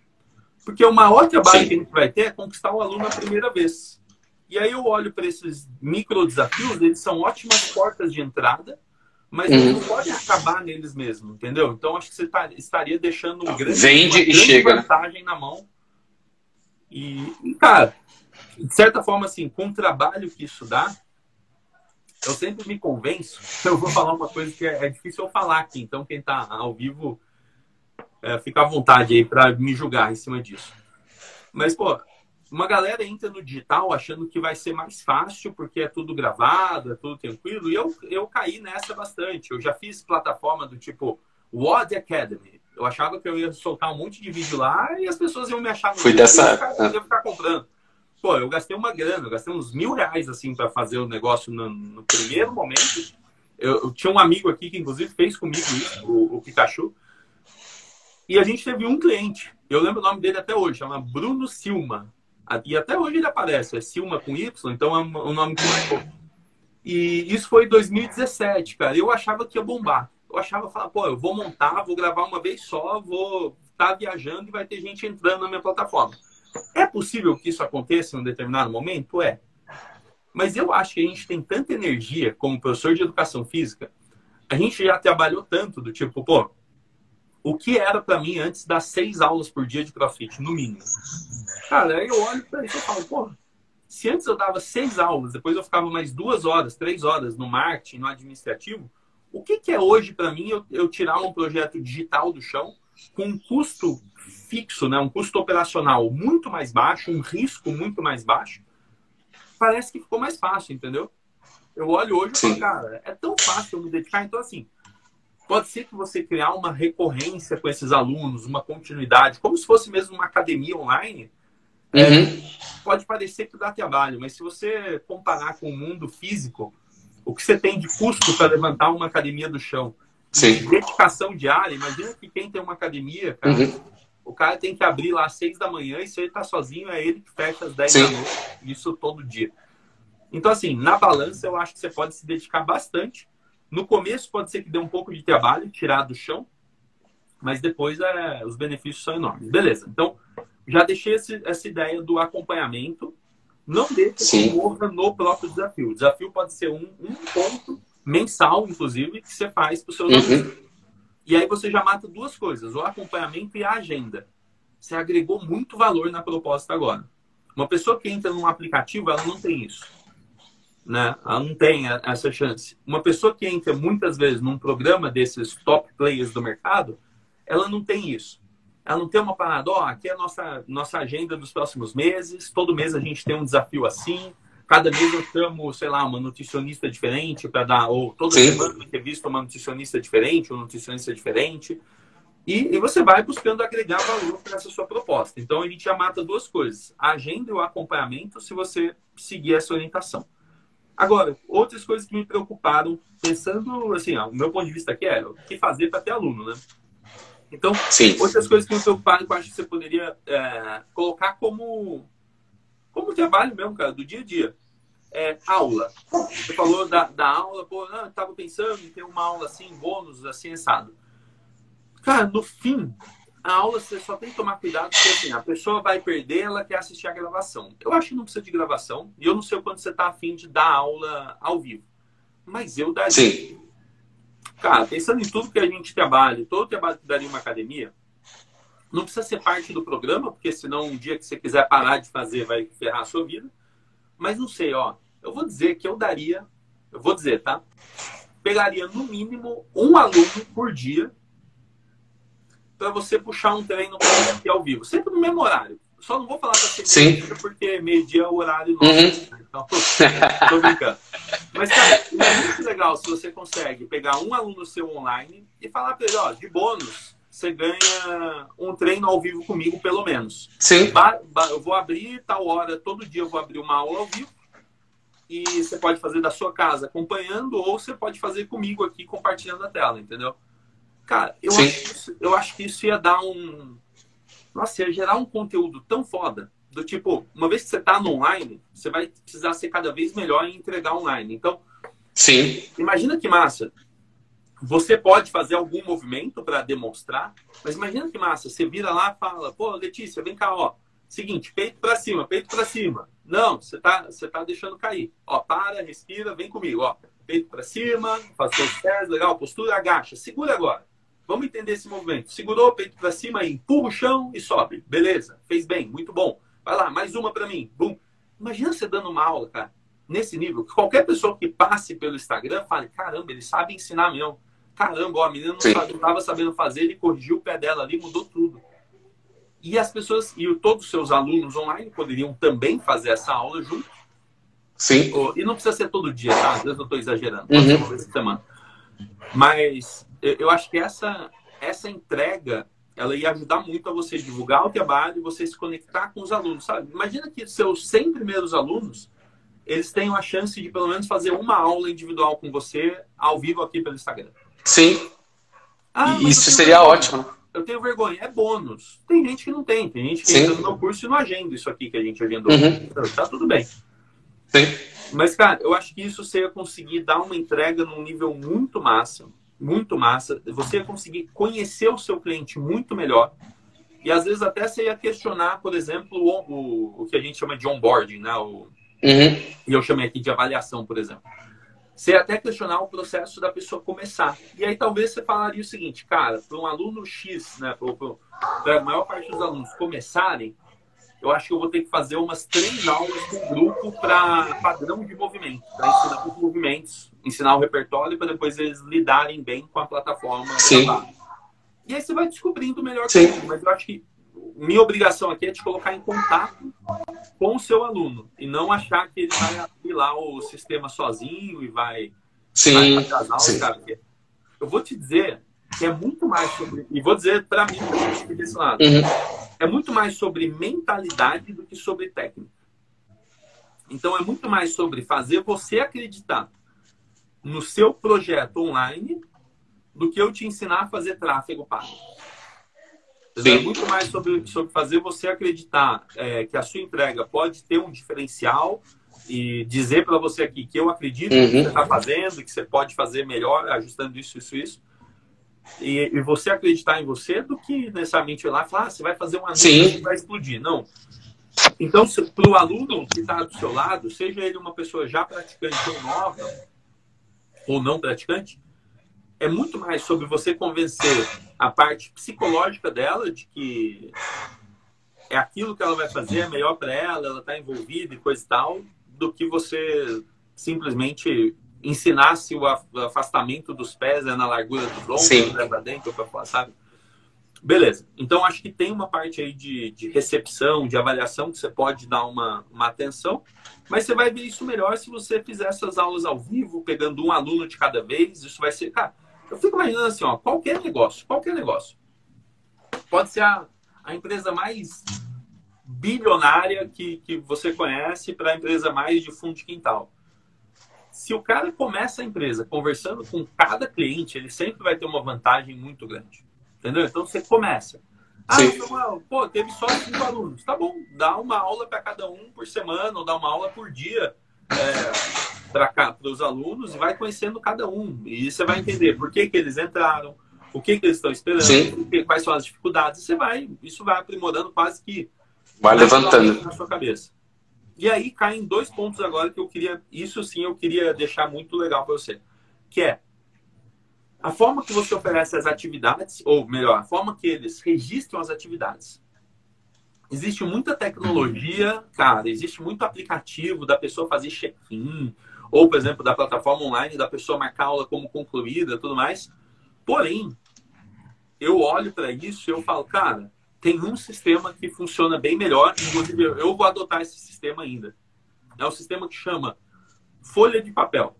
Porque o maior trabalho Sim. que a gente vai ter é conquistar o aluno a primeira vez. E aí eu olho para esses micro desafios, eles são ótimas portas de entrada, mas uhum. não pode acabar neles mesmo, entendeu? Então acho que você tá, estaria deixando um grande, Vende uma e chega. Né? vantagem na mão. E, e, cara, de certa forma, assim, com o trabalho que isso dá, eu sempre me convenço. Eu vou falar uma coisa que é, é difícil eu falar aqui, então quem está ao vivo é, fica à vontade aí para me julgar em cima disso. Mas, pô, uma galera entra no digital achando que vai ser mais fácil porque é tudo gravado, é tudo tranquilo. E eu, eu caí nessa bastante. Eu já fiz plataforma do tipo Word Academy. Eu achava que eu ia soltar um monte de vídeo lá e as pessoas iam me achar. Fui dessa. Eu ia, ficar, eu ia ficar comprando. Pô, eu gastei uma grana, eu gastei uns mil reais assim para fazer o negócio no, no primeiro momento. Eu, eu, tinha um amigo aqui que inclusive fez comigo isso, o, o Pikachu. E a gente teve um cliente. Eu lembro o nome dele até hoje, chama Bruno Silma. E até hoje ele aparece, é Silma com Y, então é um nome que. E isso foi em 2017, cara. Eu achava que ia bombar. Eu achava, falar, pô, eu vou montar, vou gravar uma vez só, vou estar tá viajando e vai ter gente entrando na minha plataforma. É possível que isso aconteça em um determinado momento? É. Mas eu acho que a gente tem tanta energia como professor de educação física, a gente já trabalhou tanto do tipo, pô, o que era para mim antes das seis aulas por dia de crossfit, no mínimo. Cara, aí eu olho para isso e falo, pô, se antes eu dava seis aulas, depois eu ficava mais duas horas, três horas no marketing, no administrativo, o que, que é hoje para mim eu, eu, tirar um projeto digital do chão com um custo fixo, né, um custo operacional muito mais baixo, um risco muito mais baixo? Parece que ficou mais fácil, entendeu? Eu olho hoje e falo, cara, é tão fácil eu me dedicar. Então, assim, Pode ser que você criar uma recorrência com esses alunos, uma continuidade, como se fosse mesmo uma academia online. É, uhum. É, pode parecer que dá trabalho, mas se você comparar com o mundo físico, o que você tem de custo para levantar uma academia do chão, Sim. De dedicação diária, imagina que quem tem uma academia, cara, uhum. o cara tem que abrir lá às seis da manhã e se ele está sozinho, é ele que fecha às dez Sim. da noite, isso todo dia. Então, assim, na balança, eu acho que você pode se dedicar bastante no começo pode ser que dê um pouco de trabalho tirar do chão, mas depois é, os benefícios são enormes. Beleza, então já deixei esse, essa ideia do acompanhamento. Não deixe que morra no próprio desafio. O desafio pode ser um, um ponto mensal, inclusive, que você faz para os seus uhum. E aí você já mata duas coisas, o acompanhamento e a agenda. Você agregou muito valor na proposta agora. Uma pessoa que entra num aplicativo, ela não tem isso né? Ela não tem essa chance. Uma pessoa que entra muitas vezes num programa desses top players do mercado, ela não tem isso. Ela não tem uma parada, ó, oh, aqui é a nossa, nossa agenda dos próximos meses, todo mês a gente tem um desafio assim, cada mês eu chamo, sei lá, uma nutricionista diferente para dar, ou toda Sim. semana eu visto uma nutricionista diferente, um nutricionista diferente. E, e, você vai buscando agregar valor para essa sua proposta. Então a gente já mata duas coisas: a agenda e o acompanhamento, se você seguir essa orientação. Agora, outras coisas que me preocuparam, pensando assim, ó, o meu ponto de vista aqui é o que fazer para ter aluno, né? Então, Sim. outras coisas que me preocuparam que eu acho que você poderia é, colocar como, como trabalho mesmo, cara, do dia a dia. É, aula. Você falou da, da aula, pô, não, eu tava pensando em ter uma aula assim, bônus, assim, assado. Cara, no fim, a aula você só tem que tomar cuidado, porque assim, a pessoa vai perder, ela quer assistir a gravação. Eu acho que não precisa de gravação, e eu não sei o quanto você está afim de dar aula ao vivo. Mas eu daria. Sim. Cara, pensando em tudo que a gente trabalha, todo o trabalho que daria uma academia, não precisa ser parte do programa, porque senão um dia que você quiser parar de fazer vai ferrar a sua vida. Mas não sei, ó. Eu vou dizer que eu daria, eu vou dizer, tá? Pegaria no mínimo um aluno por dia para você puxar um treino aqui ao vivo. Sempre no mesmo horário. Só não vou falar para você Sim. porque meio-dia é o horário nosso. Uhum. Então, tô brincando. Mas, cara, é muito legal se você consegue pegar um aluno seu online e falar para ele, ó, de bônus, você ganha um treino ao vivo comigo, pelo menos. Sim. Eu vou abrir tal hora, todo dia eu vou abrir uma aula ao vivo. E você pode fazer da sua casa acompanhando, ou você pode fazer comigo aqui compartilhando a tela, entendeu? Cara, eu acho, isso, eu acho que isso ia dar um. Nossa, ia gerar um conteúdo tão foda. Do tipo, uma vez que você está no online, você vai precisar ser cada vez melhor em entregar online. Então, Sim. imagina que massa. Você pode fazer algum movimento para demonstrar, mas imagina que massa. Você vira lá e fala: pô, Letícia, vem cá, ó. Seguinte, peito para cima, peito para cima. Não, você tá, você tá deixando cair. Ó, para, respira, vem comigo, ó. Peito para cima, faz seus pés, legal, postura, agacha. Segura agora. Vamos entender esse movimento. Segurou o peito para cima, empurra o chão e sobe. Beleza, fez bem, muito bom. Vai lá, mais uma para mim. Bum. Imagina você dando uma aula, cara, nesse nível. Qualquer pessoa que passe pelo Instagram fale: caramba, ele sabe ensinar mesmo. Caramba, ó, a menina não estava sabendo fazer, ele corrigiu o pé dela ali, mudou tudo. E as pessoas, e todos os seus alunos online poderiam também fazer essa aula junto. Sim. E não precisa ser todo dia, tá? Às vezes eu estou exagerando. Pode uhum. ser uma vez por semana. Mas eu acho que essa, essa entrega ela ia ajudar muito a você divulgar o trabalho e você se conectar com os alunos, sabe? Imagina que seus 100 primeiros alunos, eles tenham a chance de pelo menos fazer uma aula individual com você ao vivo aqui pelo Instagram. Sim. Ah, isso seria vergonha. ótimo. Eu tenho vergonha. É bônus. Tem gente que não tem. Tem gente que Sim. entra no meu curso e não agenda isso aqui que a gente agendou. Uhum. Então, tá tudo bem. Sim. Mas, cara, eu acho que isso você ia conseguir dar uma entrega num nível muito massa, muito massa. Você ia conseguir conhecer o seu cliente muito melhor. E às vezes até você ia questionar, por exemplo, o, o, o que a gente chama de onboarding, né? O, uhum. E eu chamei aqui de avaliação, por exemplo. Você ia até questionar o processo da pessoa começar. E aí talvez você falaria o seguinte, cara, para um aluno X, né? Para a maior parte dos alunos começarem, eu acho que eu vou ter que fazer umas três aulas com grupo para padrão de movimento, para ensinar os movimentos, ensinar o repertório para depois eles lidarem bem com a plataforma. Sim. E aí você vai descobrindo melhor Sim. mas eu acho que minha obrigação aqui é te colocar em contato com o seu aluno e não achar que ele vai abrir lá o sistema sozinho e vai, Sim. vai aulas, Sim. cara. Eu vou te dizer que é muito mais sobre. E vou dizer para mim, desse lado. Uhum. É muito mais sobre mentalidade do que sobre técnica. Então, é muito mais sobre fazer você acreditar no seu projeto online do que eu te ensinar a fazer tráfego pago. É muito mais sobre, sobre fazer você acreditar é, que a sua entrega pode ter um diferencial e dizer para você aqui que eu acredito uhum. que você está fazendo, que você pode fazer melhor, ajustando isso, isso, isso e, e, você acreditar em você do que necessariamente ir lá e falar, ah, você vai fazer um anúncio e vai explodir. Não. Então, para o aluno que está do seu lado, seja ele uma pessoa já praticante ou nova, ou não praticante, é muito mais sobre você convencer a parte psicológica dela de que é aquilo que ela vai fazer, é melhor para ela, ela está envolvida e coisa e tal, do que você simplesmente ensinasse o afastamento dos pés né, na largura dos ombros, né, para dentro, para fora, sabe? Beleza. Então, acho que tem uma parte aí de, de, recepção, de avaliação, que você pode dar uma, uma atenção, mas você vai ver isso melhor se você fizer essas aulas ao vivo, pegando um aluno de cada vez. Isso vai ser. Cara, eu fico imaginando assim, ó, qualquer negócio, qualquer negócio. pode ser a, a empresa mais bilionária que, que você conhece para a empresa mais de fundo de quintal. Se o cara começa a empresa conversando com cada cliente, ele sempre vai ter uma vantagem muito grande. Entendeu? Então você começa. Ah, Samuel, pô, teve só cinco alunos. Tá bom, dá uma aula para cada um por semana, ou dá uma aula por dia é, para os alunos e vai conhecendo cada um. E você vai entender por que, que eles entraram, o que, que eles estão esperando, que, quais são as dificuldades. Você vai, isso vai aprimorando quase que vai levantando na sua cabeça. E aí caem dois pontos agora que eu queria, isso sim eu queria deixar muito legal para você, que é a forma que você oferece as atividades, ou melhor, a forma que eles registram as atividades. Existe muita tecnologia, cara, existe muito aplicativo da pessoa fazer check-in, ou, por exemplo, da plataforma online da pessoa marcar aula como concluída tudo mais. Porém, eu olho para isso e eu falo, cara, tem um sistema que funciona bem melhor, inclusive eu vou adotar esse sistema ainda. É o sistema que chama folha de papel.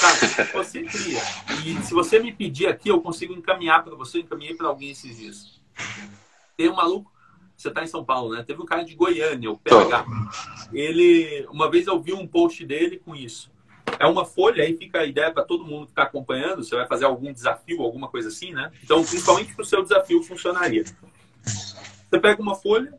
Cara, você cria. E se você me pedir aqui, eu consigo encaminhar para você, encaminhei para alguém esses dias. Tem um maluco, você está em São Paulo, né? Teve um cara de Goiânia, o PH. Ele, uma vez eu vi um post dele com isso. É uma folha, aí fica a ideia para todo mundo que está acompanhando. Você vai fazer algum desafio, alguma coisa assim, né? Então, principalmente para o seu desafio funcionaria. Você pega uma folha,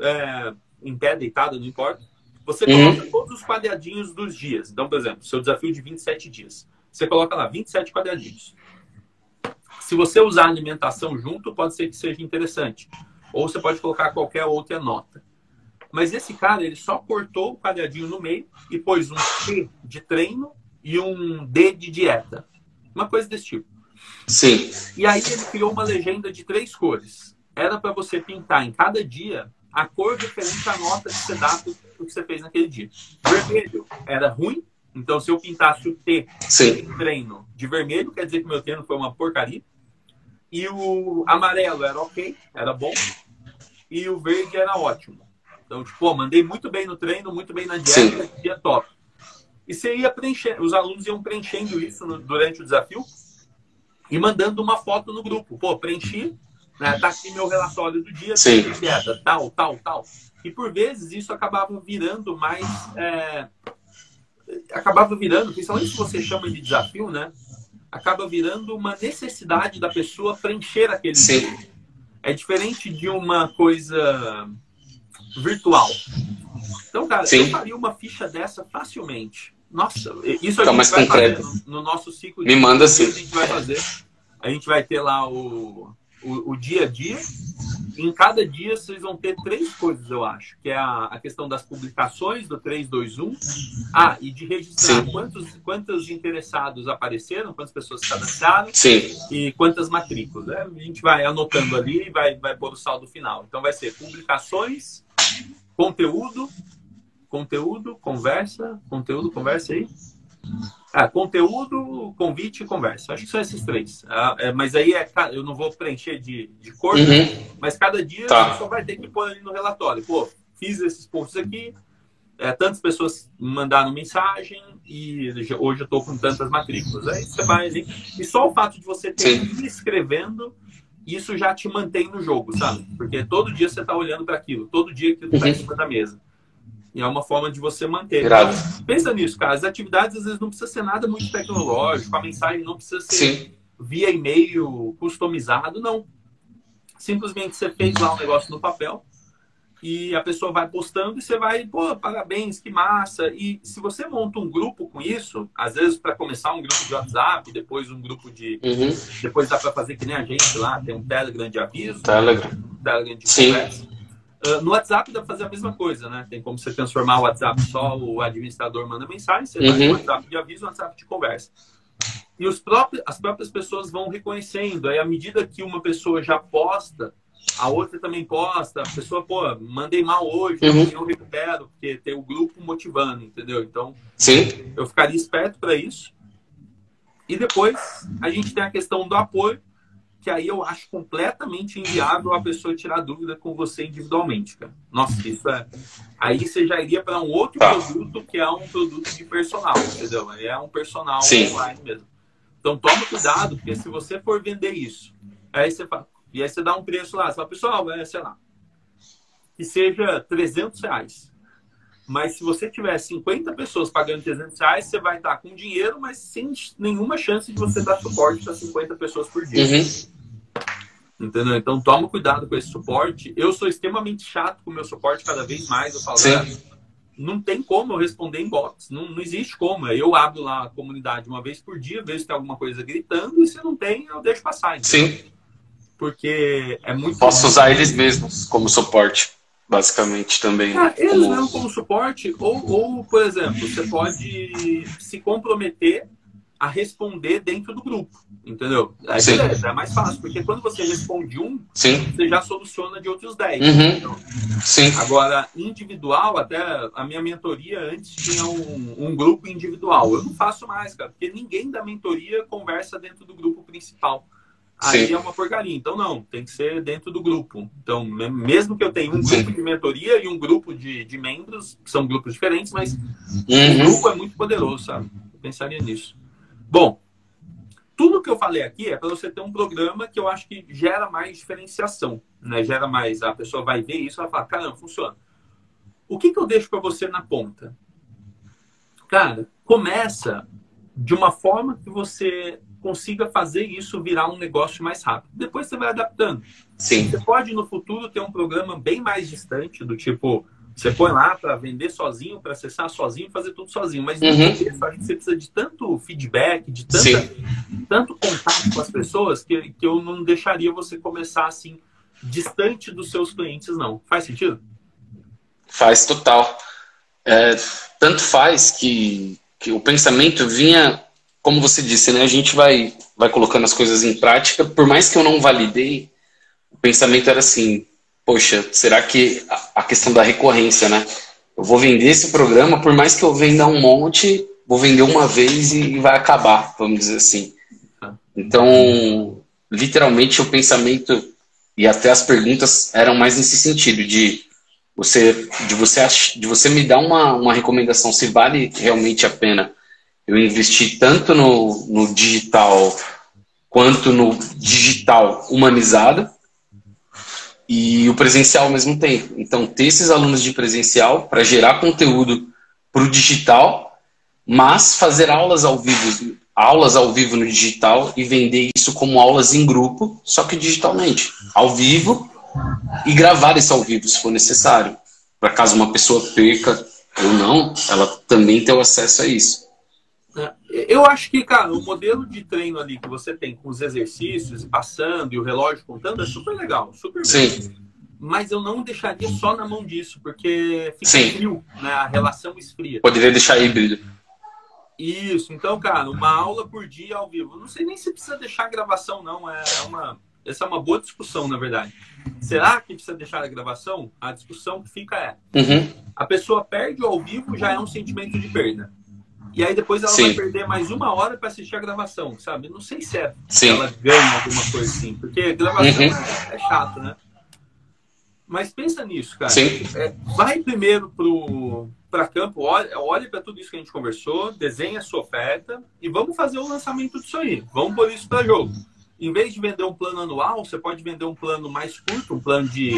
é, em pé, deitado, não importa. Você uhum. coloca uhum. todos os quadradinhos dos dias. Então, por exemplo, seu desafio de 27 dias. Você coloca lá 27 quadradinhos. Se você usar alimentação junto, pode ser que seja interessante. Ou você pode colocar qualquer outra nota. Mas esse cara, ele só cortou o quadradinho no meio e pôs um T de treino e um D de dieta. Uma coisa desse tipo. Sim. E aí ele criou uma legenda de três cores. Era para você pintar em cada dia a cor referente à nota que você dá para o que você fez naquele dia. Vermelho era ruim, então se eu pintasse o T Sim. de treino de vermelho, quer dizer que meu treino foi uma porcaria. E o amarelo era ok, era bom. E o verde era ótimo. Então, tipo, mandei muito bem no treino, muito bem na dieta, Sim. dia top. E você ia preencher, os alunos iam preenchendo isso no, durante o desafio e mandando uma foto no grupo. Pô, preenchi, né, tá aqui meu relatório do dia, Sim. dieta, tal, tal, tal. E por vezes isso acabava virando mais. É, acabava virando, principalmente se você chama de desafio, né? Acaba virando uma necessidade da pessoa preencher aquele Sim. dia. É diferente de uma coisa virtual. Então, cara, Sim. eu faria uma ficha dessa facilmente. Nossa, isso a tá gente vai concreto. fazer no, no, nosso ciclo Me manda sim. A gente vai fazer. A gente vai ter lá o, o, o, dia a dia. Em cada dia vocês vão ter três coisas, eu acho, que é a, a questão das publicações do 321. Ah, e de registrar quantos, quantos interessados apareceram, quantas pessoas se cadastraram Sim. e quantas matrículas. Né? A gente vai anotando ali e vai, vai pôr o saldo final. Então vai ser publicações, conteúdo, conteúdo, conversa, conteúdo, conversa aí. Ah, conteúdo, convite e conversa. Acho que são esses três. Ah, é, mas aí é, eu não vou preencher de, de cor, uhum. mas cada dia tá. você só vai ter que pôr ali no relatório. Pô, fiz esses pontos aqui, é, tantas pessoas mandaram mensagem e hoje eu estou com tantas matrículas. Aí você vai ali. E só o fato de você ter ir escrevendo, isso já te mantém no jogo, sabe? Porque todo dia você está olhando para aquilo, todo dia aquilo está uhum. em cima da mesa. E é uma forma de você manter. Então, pensa nisso, cara. As atividades às vezes não precisa ser nada muito tecnológico, a mensagem não precisa ser Sim. via e-mail customizado, não. Simplesmente você fez lá um negócio no papel e a pessoa vai postando e você vai, pô, parabéns, que massa. E se você monta um grupo com isso, às vezes para começar um grupo de WhatsApp, depois um grupo de. Uhum. Depois dá para fazer que nem a gente lá, tem um Telegram de aviso, Telegram, um Telegram de Sim. conversa. Uh, no WhatsApp dá para fazer a mesma coisa, né? Tem como você transformar o WhatsApp só, o administrador manda mensagem, você uhum. vai no WhatsApp de aviso, o WhatsApp de conversa. E os próprios, as próprias pessoas vão reconhecendo. Aí, à medida que uma pessoa já posta, a outra também posta. A pessoa, pô, mandei mal hoje, uhum. eu recupero, porque tem o grupo motivando, entendeu? Então, Sim. eu ficaria esperto para isso. E depois, a gente tem a questão do apoio, que aí eu acho completamente inviável a pessoa tirar dúvida com você individualmente, cara. Nossa, isso é. Aí você já iria para um outro tá. produto que é um produto de personal, entendeu? Aí é um personal Sim. online mesmo. Então toma cuidado, porque se você for vender isso, aí você fala. E aí você dá um preço lá, você fala, pessoal, é, sei lá, que seja 300 reais. Mas se você tiver 50 pessoas pagando 300 reais, você vai estar com dinheiro, mas sem nenhuma chance de você dar suporte para 50 pessoas por dia. Uhum. Entendeu? Então toma cuidado com esse suporte. Eu sou extremamente chato com o meu suporte cada vez mais. Eu falo, não tem como eu responder inbox. Não, não existe como. Eu abro lá a comunidade uma vez por dia, vejo se tem alguma coisa gritando, e se não tem, eu deixo passar. Entendeu? Sim. Porque é muito. Posso usar eles mesmos como suporte basicamente também. Ah, eles como... mesmo como suporte, ou, ou, por exemplo, você pode se comprometer a responder dentro do grupo, entendeu? Aí Sim. beleza, é mais fácil, porque quando você responde um, Sim. você já soluciona de outros 10. Uhum. Sim. Agora, individual, até a minha mentoria antes tinha um, um grupo individual. Eu não faço mais, cara, porque ninguém da mentoria conversa dentro do grupo principal aí Sim. é uma porcaria. Então, não, tem que ser dentro do grupo. Então, mesmo que eu tenha um grupo de mentoria e um grupo de, de membros, que são grupos diferentes, mas uhum. o grupo é muito poderoso, sabe? Eu pensaria nisso. Bom, tudo que eu falei aqui é para você ter um programa que eu acho que gera mais diferenciação, né? Gera mais, a pessoa vai ver isso e vai falar, caramba, funciona. O que, que eu deixo para você na ponta? Cara, começa de uma forma que você consiga fazer isso virar um negócio mais rápido. Depois você vai adaptando. Sim. Você pode no futuro ter um programa bem mais distante, do tipo, você põe lá para vender sozinho, para acessar sozinho, fazer tudo sozinho. Mas uhum. você precisa de tanto feedback, de tanta, tanto contato com as pessoas, que, que eu não deixaria você começar assim, distante dos seus clientes, não. Faz sentido? Faz total. É, tanto faz que, que o pensamento vinha como você disse, né, a gente vai, vai colocando as coisas em prática. Por mais que eu não validei, o pensamento era assim: poxa, será que a, questão da recorrência, né? Eu vou vender esse programa, por mais que eu venda um monte, vou vender uma vez e, e vai acabar, vamos dizer assim. Então, literalmente, o pensamento e até as perguntas eram mais nesse sentido de você de você de você me dar uma, uma recomendação se vale realmente a pena eu investi tanto no, no digital quanto no digital humanizado e o presencial ao mesmo tempo. Então, ter esses alunos de presencial para gerar conteúdo para o digital, mas fazer aulas ao vivo, aulas ao vivo no digital e vender isso como aulas em grupo, só que digitalmente, ao vivo e gravar isso ao vivo se for necessário, para caso uma pessoa perca ou não, ela também ter o acesso a isso. Eu acho que, cara, o modelo de treino ali que você tem com os exercícios passando e o relógio contando é super legal, super Sim. Bom. Mas eu não deixaria só na mão disso, porque fica Sim. frio, né? A relação esfria. Poderia deixar híbrido. Isso, então, cara, uma aula por dia ao vivo. Eu não sei nem se precisa deixar a gravação, não. É uma, essa é uma boa discussão, na verdade. Será que precisa deixar a gravação? A discussão que fica é: uhum. a pessoa perde ao vivo já é um sentimento de perda. E aí depois ela Sim. vai perder mais uma hora para assistir a gravação, sabe? Não sei se é Sim. ela ganha alguma coisa assim, porque gravação uhum. é, é, chato, né? Mas pensa nisso, cara. É, vai primeiro pro para campo, olhe, olhe para tudo isso que a gente conversou, desenhe a sua oferta e vamos fazer o lançamento disso aí. Vamos pôr isso para jogo. Em vez de vender um plano anual, você pode vender um plano mais curto, um plano de,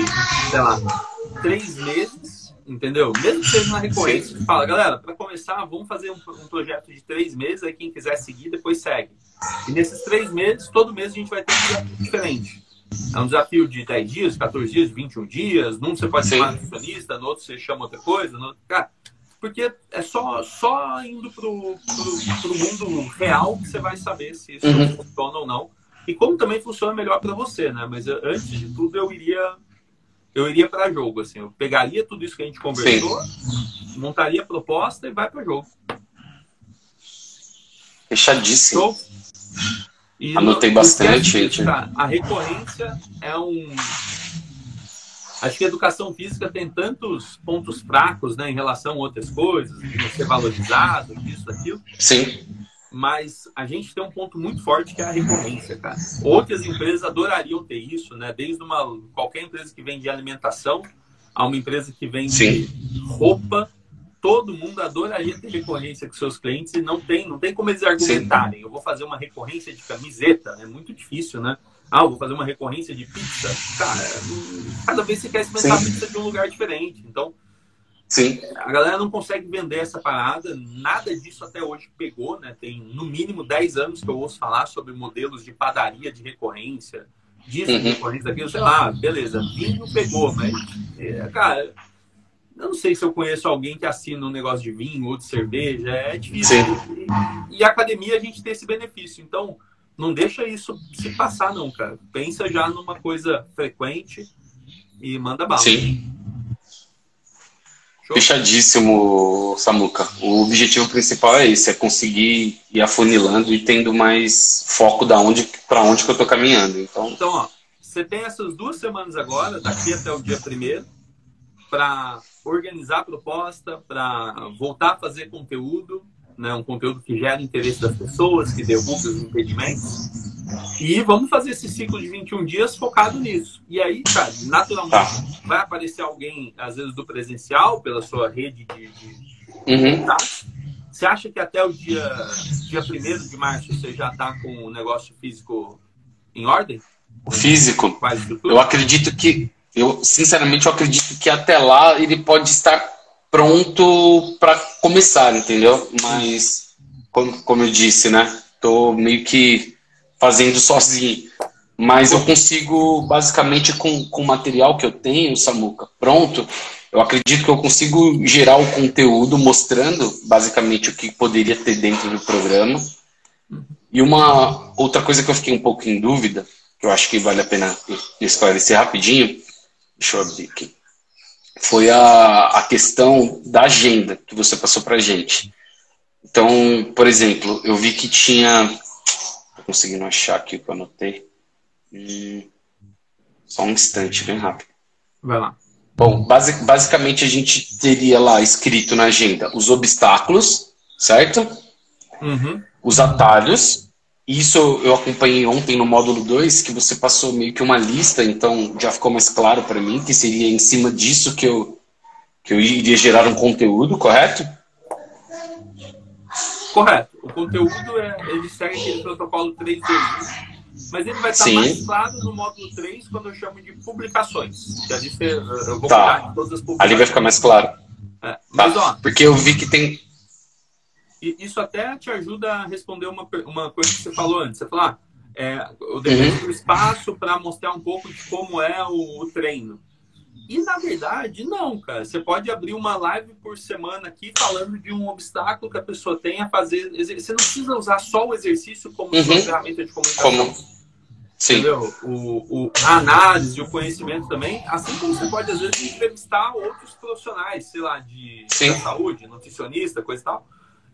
sei lá, três meses entendeu? Mesmo que seja na recorrência, Sim. fala, galera, para começar, vamos fazer um, um, projeto de três meses, aí quem quiser seguir, depois segue. E nesses três meses, todo mês a gente vai ter um desafio diferente. É um desafio de 10 dias, 14 dias, 21 dias, num você pode Sim. chamar nutricionista, no outro você chama outra coisa, no outro... Cara, porque é só, só indo pro, pro, pro mundo real que você vai saber se isso uhum. funciona ou não. E como também funciona melhor para você, né? Mas antes de tudo, eu iria eu iria para jogo, assim, eu pegaria tudo isso que a gente conversou, Sim. montaria a proposta e vai para jogo. Fechadíssimo. E Anotei bastante. Assim, a recorrência é um. Acho que a educação física tem tantos pontos fracos né, em relação a outras coisas, de ser valorizado, isso, aquilo. Sim mas a gente tem um ponto muito forte que é a recorrência, cara. Outras empresas adorariam ter isso, né? Desde uma qualquer empresa que vende alimentação a uma empresa que vende Sim. roupa, todo mundo adoraria ter recorrência com seus clientes e não tem, não tem como eles argumentarem. Sim. Eu vou fazer uma recorrência de camiseta, é muito difícil, né? Ah, vou fazer uma recorrência de pizza. Cara, cada vez você quer experimentar Sim. pizza de um lugar diferente. Então, Sim. A galera não consegue vender essa parada, nada disso até hoje pegou, né? Tem no mínimo 10 anos que eu ouço falar sobre modelos de padaria de recorrência, disso, uhum. de recorrência daquilo, sei lá, beleza, vinho pegou, mas, é, cara, eu não sei se eu conheço alguém que assina um negócio de vinho ou de cerveja, é difícil. E, e a academia a gente tem esse benefício, então não deixa isso se passar não, cara. Pensa já numa coisa frequente e manda bala. Sim. Fechadíssimo, Samuca. O objetivo principal é esse, é conseguir ir afunilando e tendo mais foco da onde para onde que eu tô caminhando. Então, então ó, você tem essas duas semanas agora, daqui até o dia primeiro, para organizar a proposta, para voltar a fazer conteúdo, né, um conteúdo que gera interesse das pessoas, que derruba os impedimentos. E vamos fazer esse ciclo de 21 dias focado nisso. E aí, cara, naturalmente tá. vai aparecer alguém, às vezes, do presencial, pela sua rede de, de uhum. Você acha que até o dia, dia 1 de março você já está com o negócio físico em ordem? O físico? Eu acredito que, eu sinceramente, eu acredito que até lá ele pode estar pronto para começar, entendeu? Mas, como, como eu disse, né? Tô meio que fazendo sozinho. Mas eu consigo, basicamente, com, com o material que eu tenho, Samuca, pronto, eu acredito que eu consigo gerar o conteúdo mostrando, basicamente, o que poderia ter dentro do programa. E uma outra coisa que eu fiquei um pouco em dúvida, que eu acho que vale a pena esclarecer rapidinho, deixa eu abrir aqui foi a, a questão da agenda que você passou para gente. Então, por exemplo, eu vi que tinha. Conseguindo achar aqui o que eu anotei. Hum, só um instante, bem rápido. Vai lá. Bom, basic, basicamente a gente teria lá escrito na agenda os obstáculos, certo? Uhum. Os atalhos isso eu acompanhei ontem no módulo 2, que você passou meio que uma lista, então já ficou mais claro para mim que seria em cima disso que eu, que eu iria gerar um conteúdo, correto? Correto. O conteúdo é, ele segue aquele protocolo 3 mas ele vai estar Sim. mais claro no módulo 3 quando eu chamo de publicações. Que ali você, eu vou tá. todas as publicações. Ali vai ficar mais claro. É. Mas, tá. ó, Porque eu vi que tem isso até te ajuda a responder uma, uma coisa que você falou antes. Você falou, ah, é, eu dependo uhum. espaço para mostrar um pouco de como é o, o, treino. E na verdade, não, cara. Você pode abrir uma live por semana aqui falando de um obstáculo que a pessoa tem a fazer. Você não precisa usar só o exercício como uhum. ferramenta de comunicação. Como? Sim. Entendeu? O, o, a análise, o conhecimento também, assim como você pode, às vezes, entrevistar outros profissionais, sei lá, de, de saúde, nutricionista, coisa e tal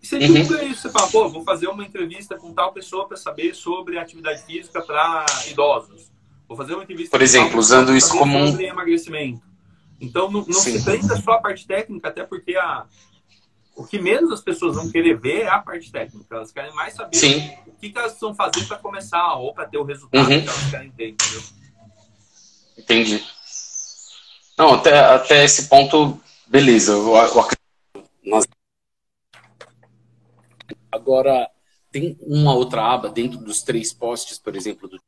e você divulga uhum. isso, você fala, pô, vou fazer uma entrevista com tal pessoa para saber sobre atividade física para idosos. Vou fazer uma entrevista Por exemplo, usando isso como um emagrecimento. Então não, não se prenda só a parte técnica, até porque a, o que menos as pessoas vão querer ver é a parte técnica. Elas querem mais saber Sim. o que, que elas precisam fazer para começar ou para ter o resultado uhum. que elas querem ter, entendeu? Entendi. Não, até, até esse ponto, beleza. Eu, eu acredito. Nós Agora, tem uma outra aba dentro dos três posts, por exemplo, do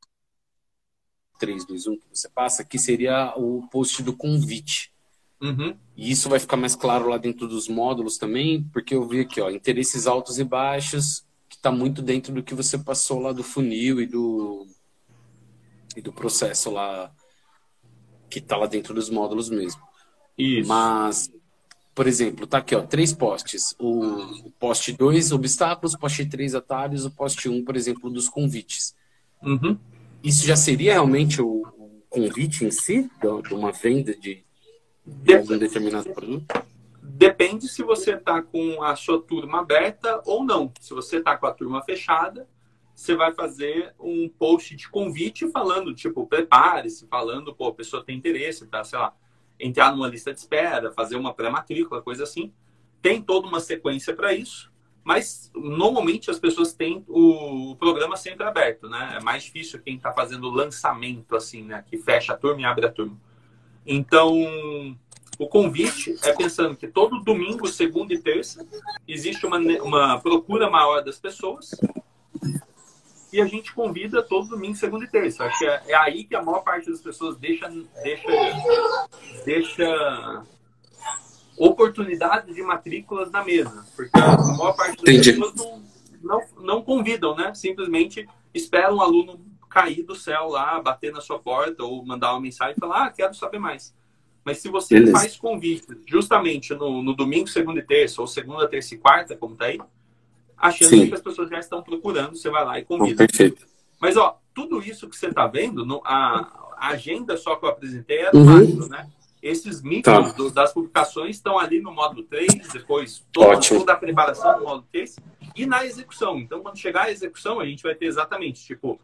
321 que você passa, que seria o post do convite. Uhum. E isso vai ficar mais claro lá dentro dos módulos também, porque eu vi aqui, ó, interesses altos e baixos, que está muito dentro do que você passou lá do funil e do, e do processo lá, que está lá dentro dos módulos mesmo. Isso. Mas por exemplo, tá aqui, ó, três postes. O, o poste 2, obstáculos, o poste 3, atalhos, o poste 1, um, por exemplo, dos convites. Uhum. Isso já seria realmente o, convite em si, de, uma venda de, de algum determinado produto? Depende se você está com a sua turma aberta ou não. Se você está com a turma fechada, você vai fazer um post de convite falando, tipo, prepare-se, falando, pô, a pessoa tem interesse, tá, sei lá, entrar numa lista de espera, fazer uma pré-matrícula, coisa assim. Tem toda uma sequência para isso, mas normalmente as pessoas têm o, programa sempre aberto, né? É mais difícil quem está fazendo lançamento, assim, né? Que fecha a turma e abre a turma. Então, o convite é pensando que todo domingo, segunda e terça, existe uma, uma procura maior das pessoas e a gente convida todo domingo, segunda e terça. Acho que é, é aí que a maior parte das pessoas deixa, deixa, deixa oportunidade de matrículas na mesa. Porque a maior parte das Entendi. pessoas não, não, não convidam, né? Simplesmente esperam um aluno cair do céu lá, bater na sua porta ou mandar uma mensagem e falar, ah, quero saber mais. Mas se você Beleza. faz convite justamente no, no, domingo, segunda e terça, ou segunda, terça e quarta, como tá aí, a chance Sim. é que as pessoas já estão procurando, você vai lá e convida. perfeito. Mas, ó, tudo isso que você está vendo, no, a, a, agenda só que eu apresentei era uhum. né? Esses micros tá. das publicações estão ali no módulo 3, depois todo, toda a preparação no módulo 3 e na execução. Então, quando chegar a execução, a gente vai ter exatamente, tipo,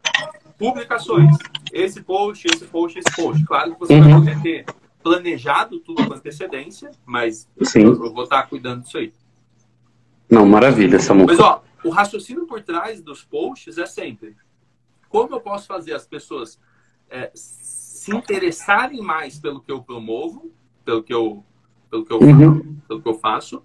publicações. Esse post, esse post, esse post. Claro que você uhum. vai poder ter planejado tudo com antecedência, mas Sim. eu vou estar cuidando disso aí. Não, maravilha, Samu. Mas, ó, o raciocínio por trás dos posts é sempre como eu posso fazer as pessoas é, se interessarem mais pelo que eu promovo, pelo que eu, pelo que eu, uhum. pelo que eu faço,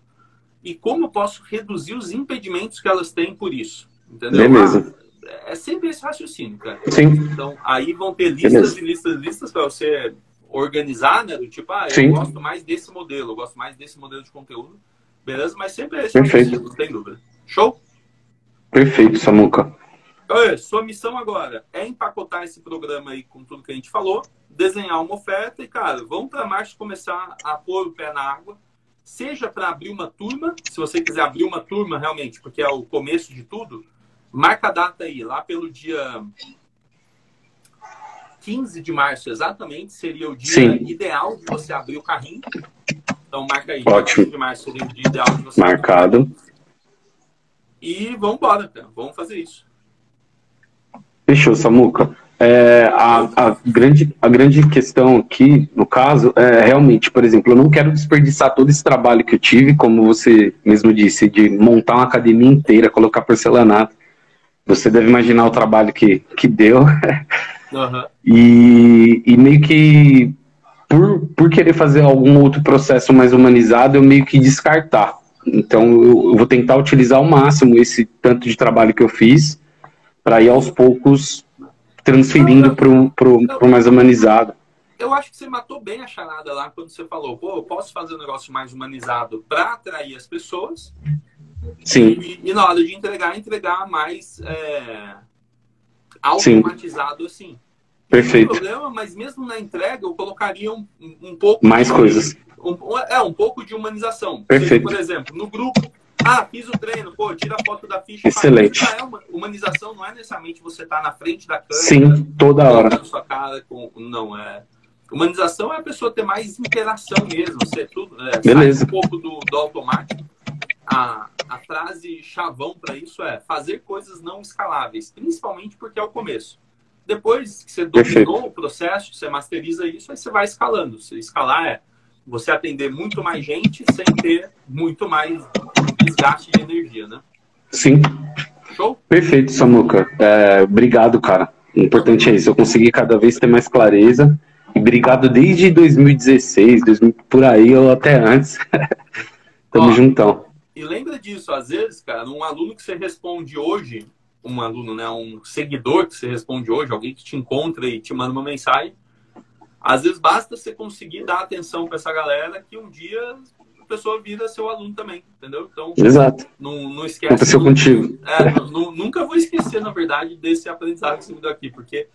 e como eu posso reduzir os impedimentos que elas têm por isso. Entendeu? Beleza. Ah, é sempre esse raciocínio, cara. Sim. Então, aí vão ter listas Beleza. e listas e listas para você organizar, né? Do tipo, ah, eu Sim. gosto mais desse modelo, eu gosto mais desse modelo de conteúdo. Beleza? Mas sempre é esse Perfeito. não tem dúvida. Show? Perfeito, Samuca. Sua missão agora é empacotar esse programa aí com tudo que a gente falou, desenhar uma oferta e, cara, vamos para março começar a pôr o pé na água, seja para abrir uma turma, se você quiser abrir uma turma realmente, porque é o começo de tudo, marca a data aí, lá pelo dia 15 de março exatamente, seria o dia Sim. ideal de você abrir o carrinho. Então marca aí, Ótimo. 15 de março seria o dia ideal de você Marcado. E vamos embora, cara. vamos fazer isso. Fechou, Samuca. É, a, a, grande, a grande questão aqui, no caso, é realmente, por exemplo, eu não quero desperdiçar todo esse trabalho que eu tive, como você mesmo disse, de montar uma academia inteira, colocar porcelanato. Você deve imaginar o trabalho que, que deu. Uhum. E, e meio que, por, por querer fazer algum outro processo mais humanizado, eu meio que descartar. Então, eu, eu vou tentar utilizar ao máximo esse tanto de trabalho que eu fiz para ir aos poucos transferindo para o mais humanizado. Eu acho que você matou bem a charada lá quando você falou, pô, eu posso fazer um negócio mais humanizado para atrair as pessoas. Sim. E, e, na hora de entregar, entregar mais é, automatizado Sim. assim. Perfeito. Não problema, mas mesmo na entrega eu colocaria um, um pouco mais de, coisas. Um, é um pouco de humanização. Perfeito. por exemplo, no grupo ah, fiz o treino, pô, tira a foto da ficha. Excelente. É uma, humanização não é necessariamente você estar tá na frente da câmera. Sim, toda hora. Sua cara com, não, é. Humanização é a pessoa ter mais interação mesmo, ser tudo. É, Beleza. um pouco do, do automático. A, a frase chavão para isso é fazer coisas não escaláveis, principalmente porque é o começo. Depois que você dominou Perfeito. o processo, você masteriza isso, aí você vai escalando. Se escalar é você atender muito mais gente sem ter muito mais desgaste de energia, né? Sim. Show? Perfeito, Samuca. É, obrigado, cara. O importante é isso, eu consegui cada vez ter mais clareza. E obrigado desde 2016, 2000, por aí ou até antes. Tamo Ó, juntão. E lembra disso, às vezes, cara, um aluno que você responde hoje, um aluno, né, um seguidor que você responde hoje, alguém que te encontra e te manda uma mensagem, às vezes basta você conseguir dar atenção para essa galera que um dia pessoa vira seu aluno também, entendeu? Então, Exato. Não, não esquece. Aconteceu contigo. É, não, nunca vou esquecer, na verdade, desse aprendizado que você me deu aqui, porque,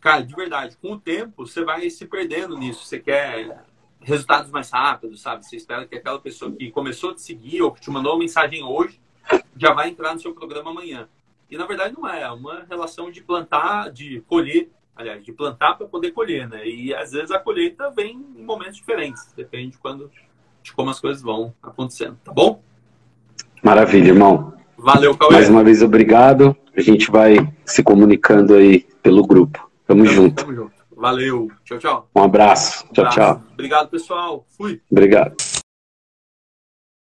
cara, de verdade, com o tempo você vai se perdendo nisso. Você quer resultados mais rápidos, sabe? Você espera que aquela pessoa que começou a te seguir ou que te mandou uma mensagem hoje já vai entrar no seu programa amanhã. E na verdade não é, é uma relação de plantar, de colher aliás, de plantar para poder colher, né? E às vezes a colheita vem em momentos diferentes, depende de quando, de como as coisas vão acontecendo, tá bom? Maravilha, irmão. Valeu, Cauê. Mais uma vez, obrigado. A gente vai se comunicando aí pelo grupo. Tamo, tamo junto. Tamo junto. Valeu. Tchau, tchau. Um abraço. Tchau, um abraço. tchau. Obrigado, pessoal. Fui. Obrigado.